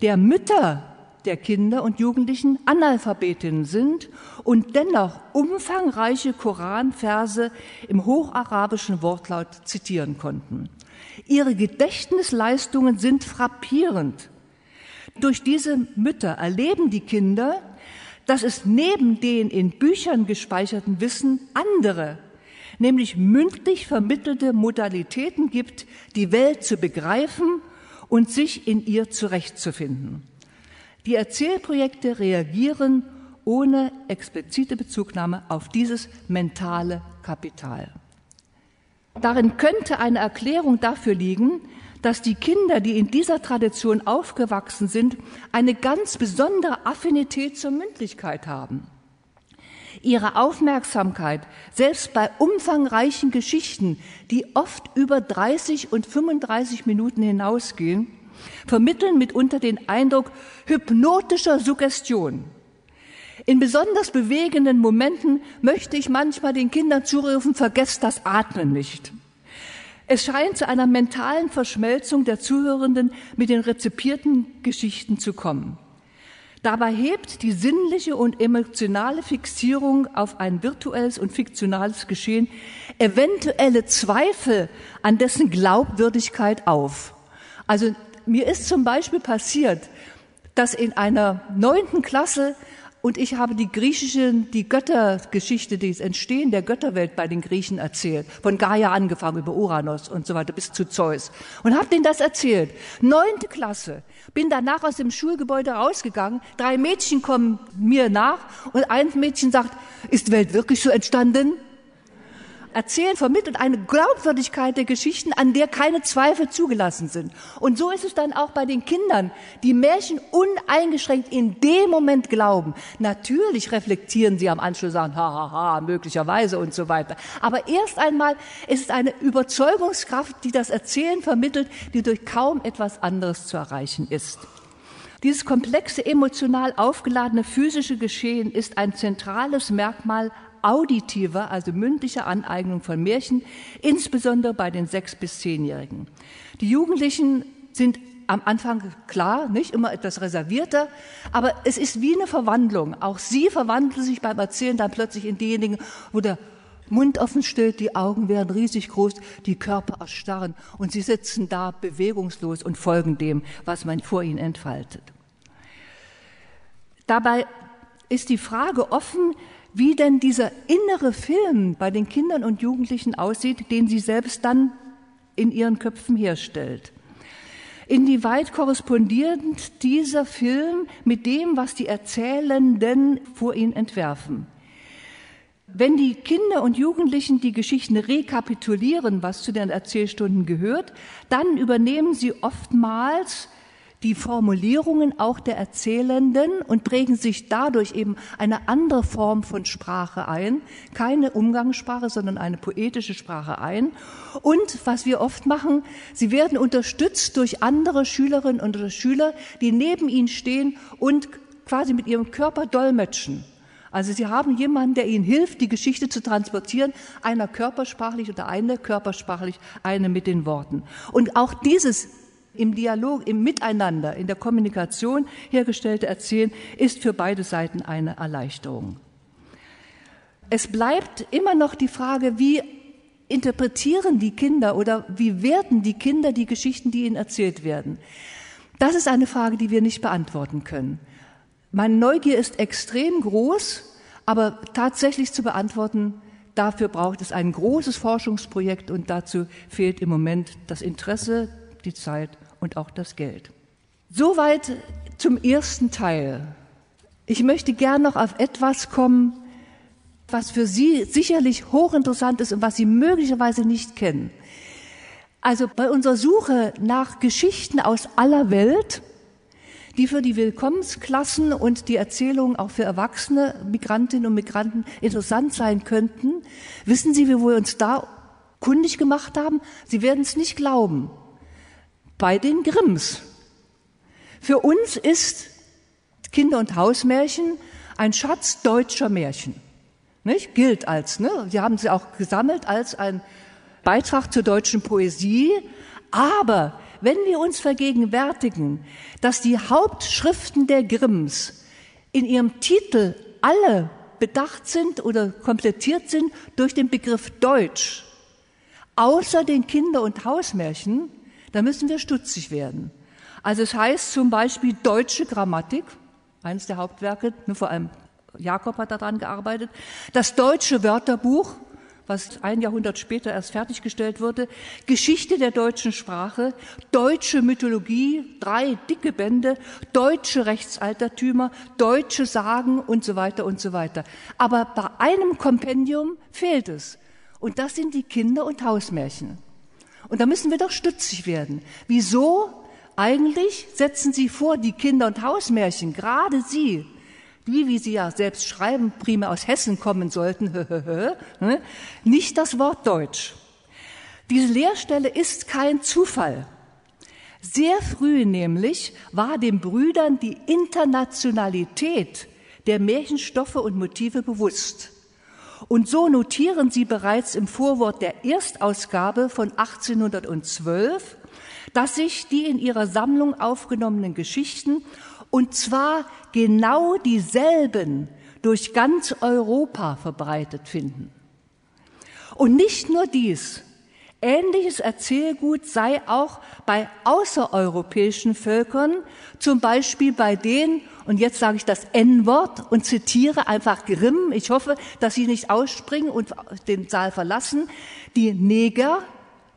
der Mütter der Kinder und Jugendlichen Analphabetinnen sind und dennoch umfangreiche Koranverse im hocharabischen Wortlaut zitieren konnten. Ihre Gedächtnisleistungen sind frappierend. Durch diese Mütter erleben die Kinder, dass es neben den in Büchern gespeicherten Wissen andere, nämlich mündlich vermittelte Modalitäten gibt, die Welt zu begreifen und sich in ihr zurechtzufinden. Die Erzählprojekte reagieren ohne explizite Bezugnahme auf dieses mentale Kapital. Darin könnte eine Erklärung dafür liegen, dass die Kinder, die in dieser Tradition aufgewachsen sind, eine ganz besondere Affinität zur Mündlichkeit haben. Ihre Aufmerksamkeit, selbst bei umfangreichen Geschichten, die oft über 30 und 35 Minuten hinausgehen, vermitteln mitunter den Eindruck hypnotischer Suggestion. In besonders bewegenden Momenten möchte ich manchmal den Kindern zurufen, vergesst das Atmen nicht. Es scheint zu einer mentalen Verschmelzung der Zuhörenden mit den rezipierten Geschichten zu kommen. Dabei hebt die sinnliche und emotionale Fixierung auf ein virtuelles und fiktionales Geschehen eventuelle Zweifel an dessen Glaubwürdigkeit auf. Also mir ist zum Beispiel passiert, dass in einer neunten Klasse und ich habe die griechische, die Göttergeschichte, das Entstehen der Götterwelt bei den Griechen erzählt. Von Gaia angefangen über Uranus und so weiter bis zu Zeus. Und habe denen das erzählt. Neunte Klasse. Bin danach aus dem Schulgebäude rausgegangen. Drei Mädchen kommen mir nach und ein Mädchen sagt, ist die Welt wirklich so entstanden? Erzählen vermittelt eine Glaubwürdigkeit der Geschichten, an der keine Zweifel zugelassen sind. Und so ist es dann auch bei den Kindern, die Märchen uneingeschränkt in dem Moment glauben. Natürlich reflektieren sie am Anschluss, sagen, ha, ha, ha, möglicherweise und so weiter. Aber erst einmal ist es eine Überzeugungskraft, die das Erzählen vermittelt, die durch kaum etwas anderes zu erreichen ist. Dieses komplexe, emotional aufgeladene physische Geschehen ist ein zentrales Merkmal auditiver, also mündlicher Aneignung von Märchen, insbesondere bei den sechs bis zehnjährigen. Die Jugendlichen sind am Anfang klar, nicht immer etwas reservierter, aber es ist wie eine Verwandlung. Auch sie verwandeln sich beim Erzählen dann plötzlich in diejenigen, wo der Mund offen steht, die Augen werden riesig groß, die Körper erstarren und sie sitzen da bewegungslos und folgen dem, was man vor ihnen entfaltet. Dabei ist die Frage offen, wie denn dieser innere Film bei den Kindern und Jugendlichen aussieht, den sie selbst dann in ihren Köpfen herstellt. Inwieweit korrespondierend dieser Film mit dem, was die Erzählenden vor ihnen entwerfen. Wenn die Kinder und Jugendlichen die Geschichten rekapitulieren, was zu den Erzählstunden gehört, dann übernehmen sie oftmals die Formulierungen auch der Erzählenden und prägen sich dadurch eben eine andere Form von Sprache ein, keine Umgangssprache, sondern eine poetische Sprache ein. Und was wir oft machen, sie werden unterstützt durch andere Schülerinnen und Schüler, die neben ihnen stehen und quasi mit ihrem Körper dolmetschen. Also sie haben jemanden, der ihnen hilft, die Geschichte zu transportieren, einer körpersprachlich oder eine körpersprachlich, eine mit den Worten. Und auch dieses im Dialog, im Miteinander, in der Kommunikation hergestellte Erzählen ist für beide Seiten eine Erleichterung. Es bleibt immer noch die Frage, wie interpretieren die Kinder oder wie werten die Kinder die Geschichten, die ihnen erzählt werden? Das ist eine Frage, die wir nicht beantworten können. Meine Neugier ist extrem groß, aber tatsächlich zu beantworten, dafür braucht es ein großes Forschungsprojekt und dazu fehlt im Moment das Interesse, die Zeit und auch das Geld. Soweit zum ersten Teil. Ich möchte gern noch auf etwas kommen, was für Sie sicherlich hochinteressant ist und was Sie möglicherweise nicht kennen. Also bei unserer Suche nach Geschichten aus aller Welt, die für die Willkommensklassen und die Erzählungen auch für erwachsene Migrantinnen und Migranten interessant sein könnten, wissen Sie, wie wir uns da kundig gemacht haben? Sie werden es nicht glauben bei den Grimms. Für uns ist Kinder- und Hausmärchen ein Schatz deutscher Märchen. Nicht? Gilt als, ne? Sie haben sie auch gesammelt als ein Beitrag zur deutschen Poesie. Aber wenn wir uns vergegenwärtigen, dass die Hauptschriften der Grimms in ihrem Titel alle bedacht sind oder komplettiert sind durch den Begriff Deutsch, außer den Kinder- und Hausmärchen, da müssen wir stutzig werden. Also es heißt zum Beispiel deutsche Grammatik, eines der Hauptwerke, nur vor allem Jakob hat daran gearbeitet, das deutsche Wörterbuch, was ein Jahrhundert später erst fertiggestellt wurde, Geschichte der deutschen Sprache, deutsche Mythologie, drei dicke Bände, deutsche Rechtsaltertümer, deutsche Sagen und so weiter und so weiter. Aber bei einem Kompendium fehlt es. Und das sind die Kinder- und Hausmärchen. Und da müssen wir doch stützig werden. Wieso eigentlich setzen Sie vor, die Kinder- und Hausmärchen, gerade Sie, die, wie Sie ja selbst schreiben, prima aus Hessen kommen sollten, ne, nicht das Wort Deutsch. Diese Lehrstelle ist kein Zufall. Sehr früh nämlich war den Brüdern die Internationalität der Märchenstoffe und Motive bewusst. Und so notieren sie bereits im Vorwort der Erstausgabe von 1812, dass sich die in ihrer Sammlung aufgenommenen Geschichten Und zwar genau dieselben durch ganz Europa verbreitet finden. Und nicht nur dies, Ähnliches Erzählgut sei auch bei außereuropäischen Völkern, zum Beispiel bei denen, und jetzt sage ich das N-Wort und zitiere einfach Grimm, ich hoffe, dass Sie nicht ausspringen und den Saal verlassen, die Neger,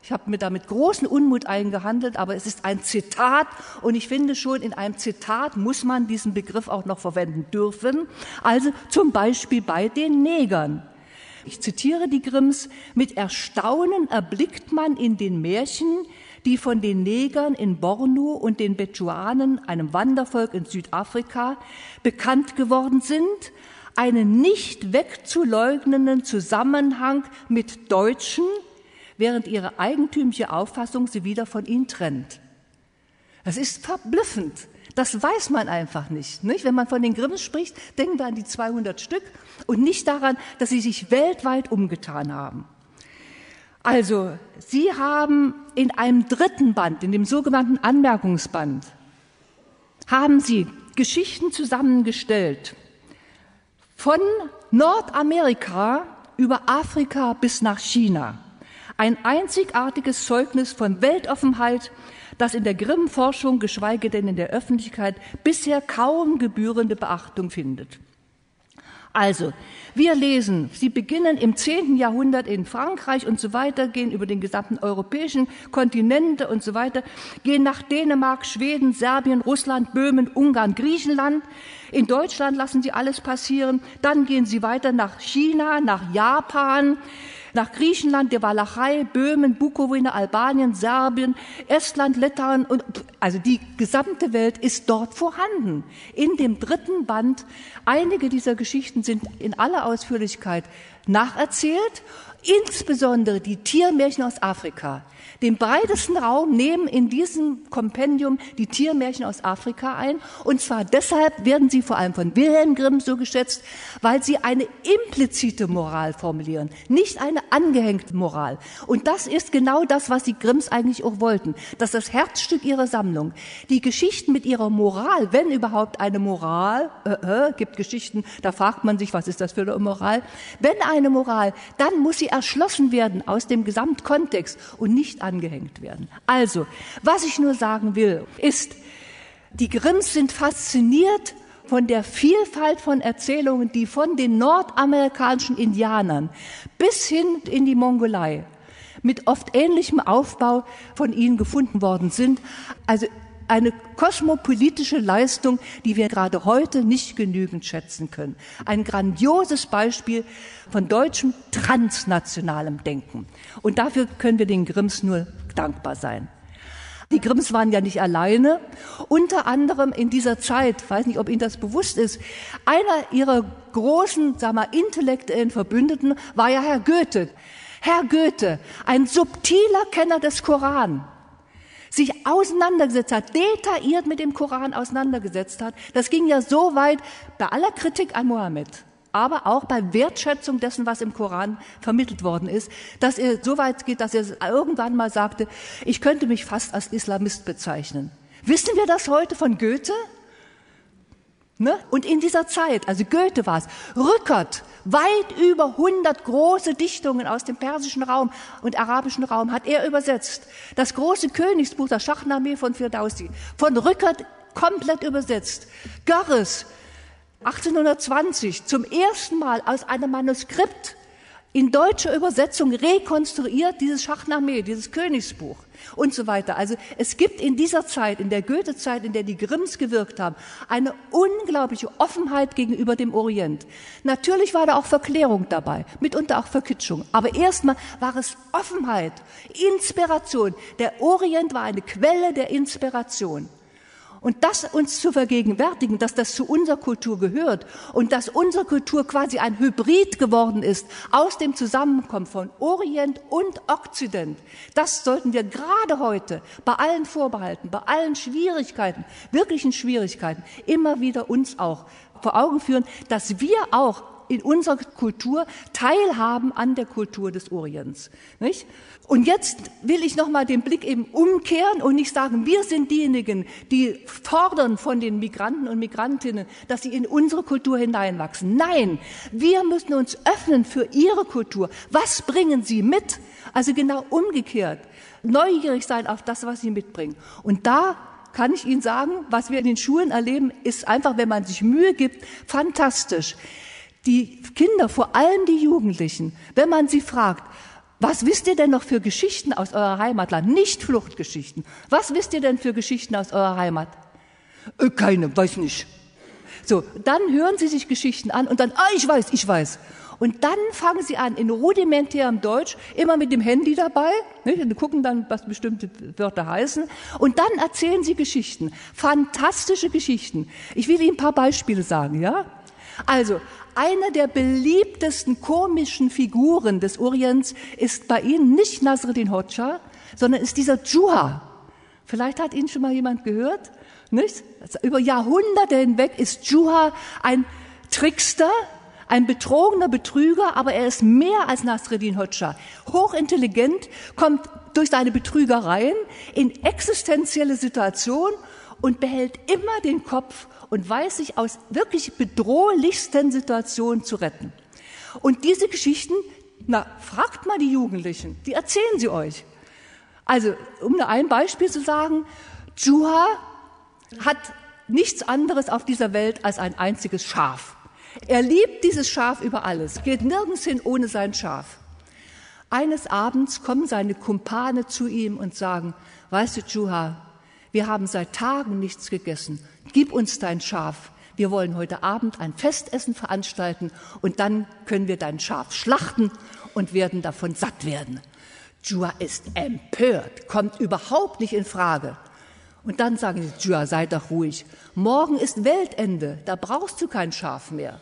ich habe mir damit großen Unmut eingehandelt, aber es ist ein Zitat und ich finde schon, in einem Zitat muss man diesen Begriff auch noch verwenden dürfen. Also zum Beispiel bei den Negern. Ich zitiere die Grimms, mit Erstaunen erblickt man in den Märchen, die von den Negern in Bornu und den Bechuanen, einem Wandervolk in Südafrika, bekannt geworden sind, einen nicht wegzuleugnenden Zusammenhang mit Deutschen, während ihre eigentümliche Auffassung sie wieder von ihnen trennt. Das ist verblüffend. Das weiß man einfach nicht, nicht. Wenn man von den Grimms spricht, denken wir an die 200 Stück und nicht daran, dass sie sich weltweit umgetan haben. Also, Sie haben in einem dritten Band, in dem sogenannten Anmerkungsband, haben Sie Geschichten zusammengestellt von Nordamerika über Afrika bis nach China. Ein einzigartiges Zeugnis von Weltoffenheit, das in der Grimm-Forschung, geschweige denn in der Öffentlichkeit, bisher kaum gebührende Beachtung findet. Also, wir lesen, sie beginnen im 10. Jahrhundert in Frankreich und so weiter, gehen über den gesamten europäischen Kontinente und so weiter, gehen nach Dänemark, Schweden, Serbien, Russland, Böhmen, Ungarn, Griechenland. In Deutschland lassen sie alles passieren. Dann gehen sie weiter nach China, nach Japan, nach Griechenland, der Walachei, Böhmen, Bukowina, Albanien, Serbien, Estland, Litauen und also die gesamte Welt ist dort vorhanden. In dem dritten Band einige dieser Geschichten sind in aller Ausführlichkeit nacherzählt, insbesondere die Tiermärchen aus Afrika. Den breitesten Raum nehmen in diesem Kompendium die Tiermärchen aus Afrika ein. Und zwar deshalb werden sie vor allem von Wilhelm Grimm so geschätzt, weil sie eine implizite Moral formulieren, nicht eine angehängte Moral. Und das ist genau das, was die Grimms eigentlich auch wollten. Das ist das Herzstück ihrer Sammlung. Die Geschichten mit ihrer Moral, wenn überhaupt eine Moral, äh, äh, gibt Geschichten, da fragt man sich, was ist das für eine Moral? Wenn eine Moral, dann muss sie erschlossen werden aus dem Gesamtkontext und nicht angehängt werden. Also, was ich nur sagen will, ist, die Grimms sind fasziniert von der Vielfalt von Erzählungen, die von den nordamerikanischen Indianern bis hin in die Mongolei mit oft ähnlichem Aufbau von ihnen gefunden worden sind. Also eine kosmopolitische Leistung, die wir gerade heute nicht genügend schätzen können. Ein grandioses Beispiel von deutschem transnationalem Denken. Und dafür können wir den Grimms nur dankbar sein. Die Grimms waren ja nicht alleine. Unter anderem in dieser Zeit, weiß nicht, ob Ihnen das bewusst ist, einer ihrer großen, sag mal, intellektuellen Verbündeten war ja Herr Goethe. Herr Goethe, ein subtiler Kenner des Koran, sich auseinandergesetzt hat, detailliert mit dem Koran auseinandergesetzt hat. Das ging ja so weit bei aller Kritik an Mohammed, aber auch bei Wertschätzung dessen, was im Koran vermittelt worden ist, dass er so weit geht, dass er irgendwann mal sagte, ich könnte mich fast als Islamist bezeichnen. Wissen wir das heute von Goethe? Ne? Und in dieser Zeit, also Goethe war es, Rückert, weit über 100 große Dichtungen aus dem persischen Raum und arabischen Raum hat er übersetzt. Das große Königsbuch, das Schachnameh von Firdausi, von Rückert komplett übersetzt. Görres, 1820, zum ersten Mal aus einem Manuskript in deutscher Übersetzung rekonstruiert dieses Schachnameh, dieses Königsbuch und so weiter. Also es gibt in dieser Zeit, in der Goethe-Zeit, in der die Grimms gewirkt haben, eine unglaubliche Offenheit gegenüber dem Orient. Natürlich war da auch Verklärung dabei, mitunter auch Verkitschung. Aber erstmal war es Offenheit, Inspiration. Der Orient war eine Quelle der Inspiration. Und das uns zu vergegenwärtigen, dass das zu unserer Kultur gehört und dass unsere Kultur quasi ein Hybrid geworden ist aus dem Zusammenkommen von Orient und Okzident, das sollten wir gerade heute bei allen Vorbehalten, bei allen Schwierigkeiten, wirklichen Schwierigkeiten, immer wieder uns auch vor Augen führen, dass wir auch in unserer Kultur teilhaben an der Kultur des Orients. Nicht? Und jetzt will ich nochmal den Blick eben umkehren und nicht sagen, wir sind diejenigen, die fordern von den Migranten und Migrantinnen, dass sie in unsere Kultur hineinwachsen. Nein, wir müssen uns öffnen für ihre Kultur. Was bringen sie mit? Also genau umgekehrt. Neugierig sein auf das, was sie mitbringen. Und da kann ich Ihnen sagen, was wir in den Schulen erleben, ist einfach, wenn man sich Mühe gibt, fantastisch. Die Kinder, vor allem die Jugendlichen, wenn man sie fragt, was wisst ihr denn noch für Geschichten aus eurer Heimatland? Nicht Fluchtgeschichten. Was wisst ihr denn für Geschichten aus eurer Heimat? Äh, keine, weiß nicht. So, dann hören sie sich Geschichten an und dann, ah, ich weiß, ich weiß. Und dann fangen sie an, in rudimentärem Deutsch, immer mit dem Handy dabei, nicht? und gucken dann, was bestimmte Wörter heißen. Und dann erzählen sie Geschichten. Fantastische Geschichten. Ich will Ihnen ein paar Beispiele sagen, ja? Also, eine der beliebtesten komischen Figuren des Orients ist bei Ihnen nicht Nasreddin Hoxha, sondern ist dieser Juha. Vielleicht hat ihn schon mal jemand gehört, nicht? Also über Jahrhunderte hinweg ist Juha ein Trickster, ein betrogener Betrüger, aber er ist mehr als Nasreddin Hoxha. Hochintelligent, kommt durch seine Betrügereien in existenzielle Situationen und behält immer den Kopf und weiß sich aus wirklich bedrohlichsten Situationen zu retten. Und diese Geschichten, na, fragt mal die Jugendlichen, die erzählen sie euch. Also, um nur ein Beispiel zu sagen, Juha hat nichts anderes auf dieser Welt als ein einziges Schaf. Er liebt dieses Schaf über alles, geht nirgends hin ohne sein Schaf. Eines Abends kommen seine Kumpane zu ihm und sagen, weißt du, Juha, wir haben seit Tagen nichts gegessen. Gib uns dein Schaf. Wir wollen heute Abend ein Festessen veranstalten und dann können wir dein Schaf schlachten und werden davon satt werden. Jua ist empört, kommt überhaupt nicht in Frage. Und dann sagen sie, Jua, sei doch ruhig. Morgen ist Weltende, da brauchst du kein Schaf mehr.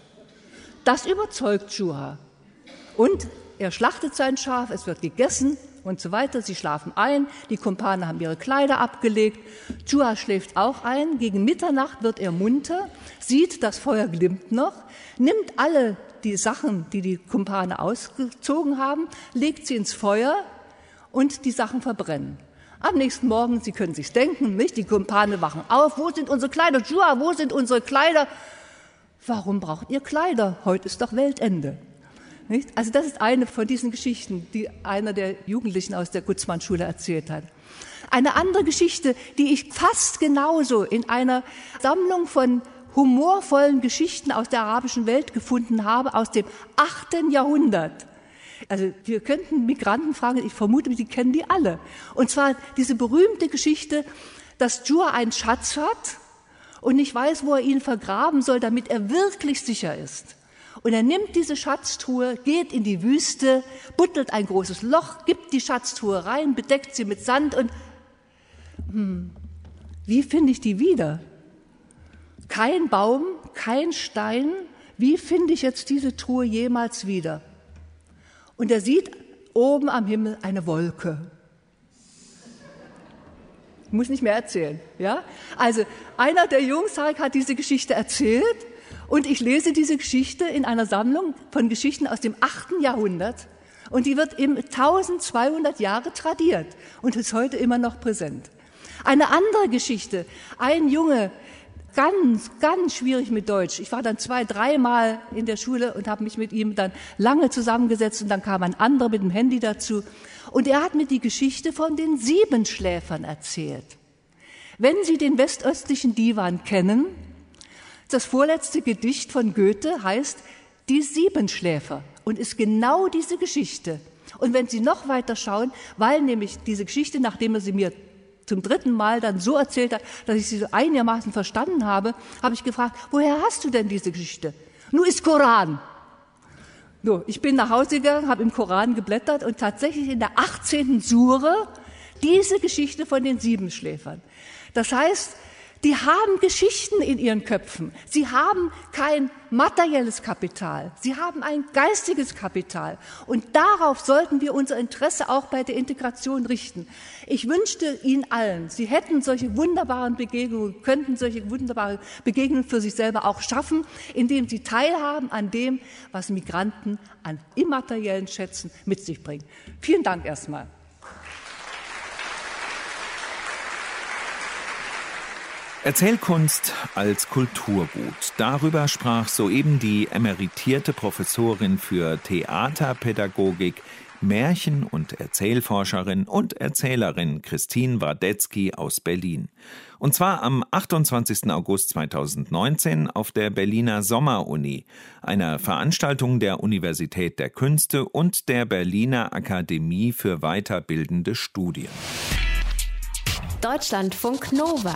Das überzeugt Jua. Und er schlachtet sein Schaf, es wird gegessen und so weiter. Sie schlafen ein, die Kumpane haben ihre Kleider abgelegt. Jua schläft auch ein. Gegen Mitternacht wird er munter, sieht, das Feuer glimmt noch, nimmt alle die Sachen, die die Kumpane ausgezogen haben, legt sie ins Feuer und die Sachen verbrennen. Am nächsten Morgen, Sie können sich's denken, nicht? Die Kumpane wachen auf. Wo sind unsere Kleider? Jua, wo sind unsere Kleider? Warum braucht ihr Kleider? Heute ist doch Weltende. Nicht? Also das ist eine von diesen Geschichten, die einer der Jugendlichen aus der Gutzmann-Schule erzählt hat. Eine andere Geschichte, die ich fast genauso in einer Sammlung von humorvollen Geschichten aus der arabischen Welt gefunden habe, aus dem achten Jahrhundert. Also wir könnten Migranten fragen, ich vermute, Sie kennen die alle. Und zwar diese berühmte Geschichte, dass Jua einen Schatz hat und nicht weiß, wo er ihn vergraben soll, damit er wirklich sicher ist. Und er nimmt diese Schatztruhe, geht in die Wüste, buttelt ein großes Loch, gibt die Schatztruhe rein, bedeckt sie mit Sand und hm, wie finde ich die wieder? Kein Baum, kein Stein. Wie finde ich jetzt diese Truhe jemals wieder? Und er sieht oben am Himmel eine Wolke. Ich muss nicht mehr erzählen, ja? Also, einer der Jungs hat diese Geschichte erzählt und ich lese diese Geschichte in einer Sammlung von Geschichten aus dem achten Jahrhundert und die wird im 1200 Jahre tradiert und ist heute immer noch präsent. Eine andere Geschichte, ein Junge, ganz, ganz schwierig mit Deutsch. Ich war dann zwei, dreimal in der Schule und habe mich mit ihm dann lange zusammengesetzt und dann kam ein anderer mit dem Handy dazu. Und er hat mir die Geschichte von den Siebenschläfern erzählt. Wenn Sie den westöstlichen Divan kennen, das vorletzte Gedicht von Goethe heißt Die Siebenschläfer und ist genau diese Geschichte. Und wenn Sie noch weiter schauen, weil nämlich diese Geschichte, nachdem er sie mir zum dritten Mal dann so erzählt hat, dass ich sie so einigermaßen verstanden habe, habe ich gefragt, woher hast du denn diese Geschichte? Nur ist Koran. So, ich bin nach Hause gegangen, habe im Koran geblättert und tatsächlich in der 18. Sure diese Geschichte von den Siebenschläfern. Das heißt, Die haben Geschichten in ihren Köpfen. Sie haben kein materielles Kapital. Sie haben ein geistiges Kapital. Und darauf sollten wir unser Interesse auch bei der Integration richten. Ich wünschte Ihnen allen, Sie hätten solche wunderbaren Begegnungen, könnten solche wunderbare Begegnungen für sich selber auch schaffen, indem Sie teilhaben an dem, was Migranten an immateriellen Schätzen mit sich bringen. Vielen Dank erstmal. Erzählkunst als Kulturgut. Darüber sprach soeben die emeritierte Professorin für Theaterpädagogik, Märchen- und Erzählforscherin und Erzählerin Christine Wardetzky aus Berlin. Und zwar am 28. August 2019 auf der Berliner Sommeruni, einer Veranstaltung der Universität der Künste und der Berliner Akademie für weiterbildende Studien. Deutschlandfunk Nova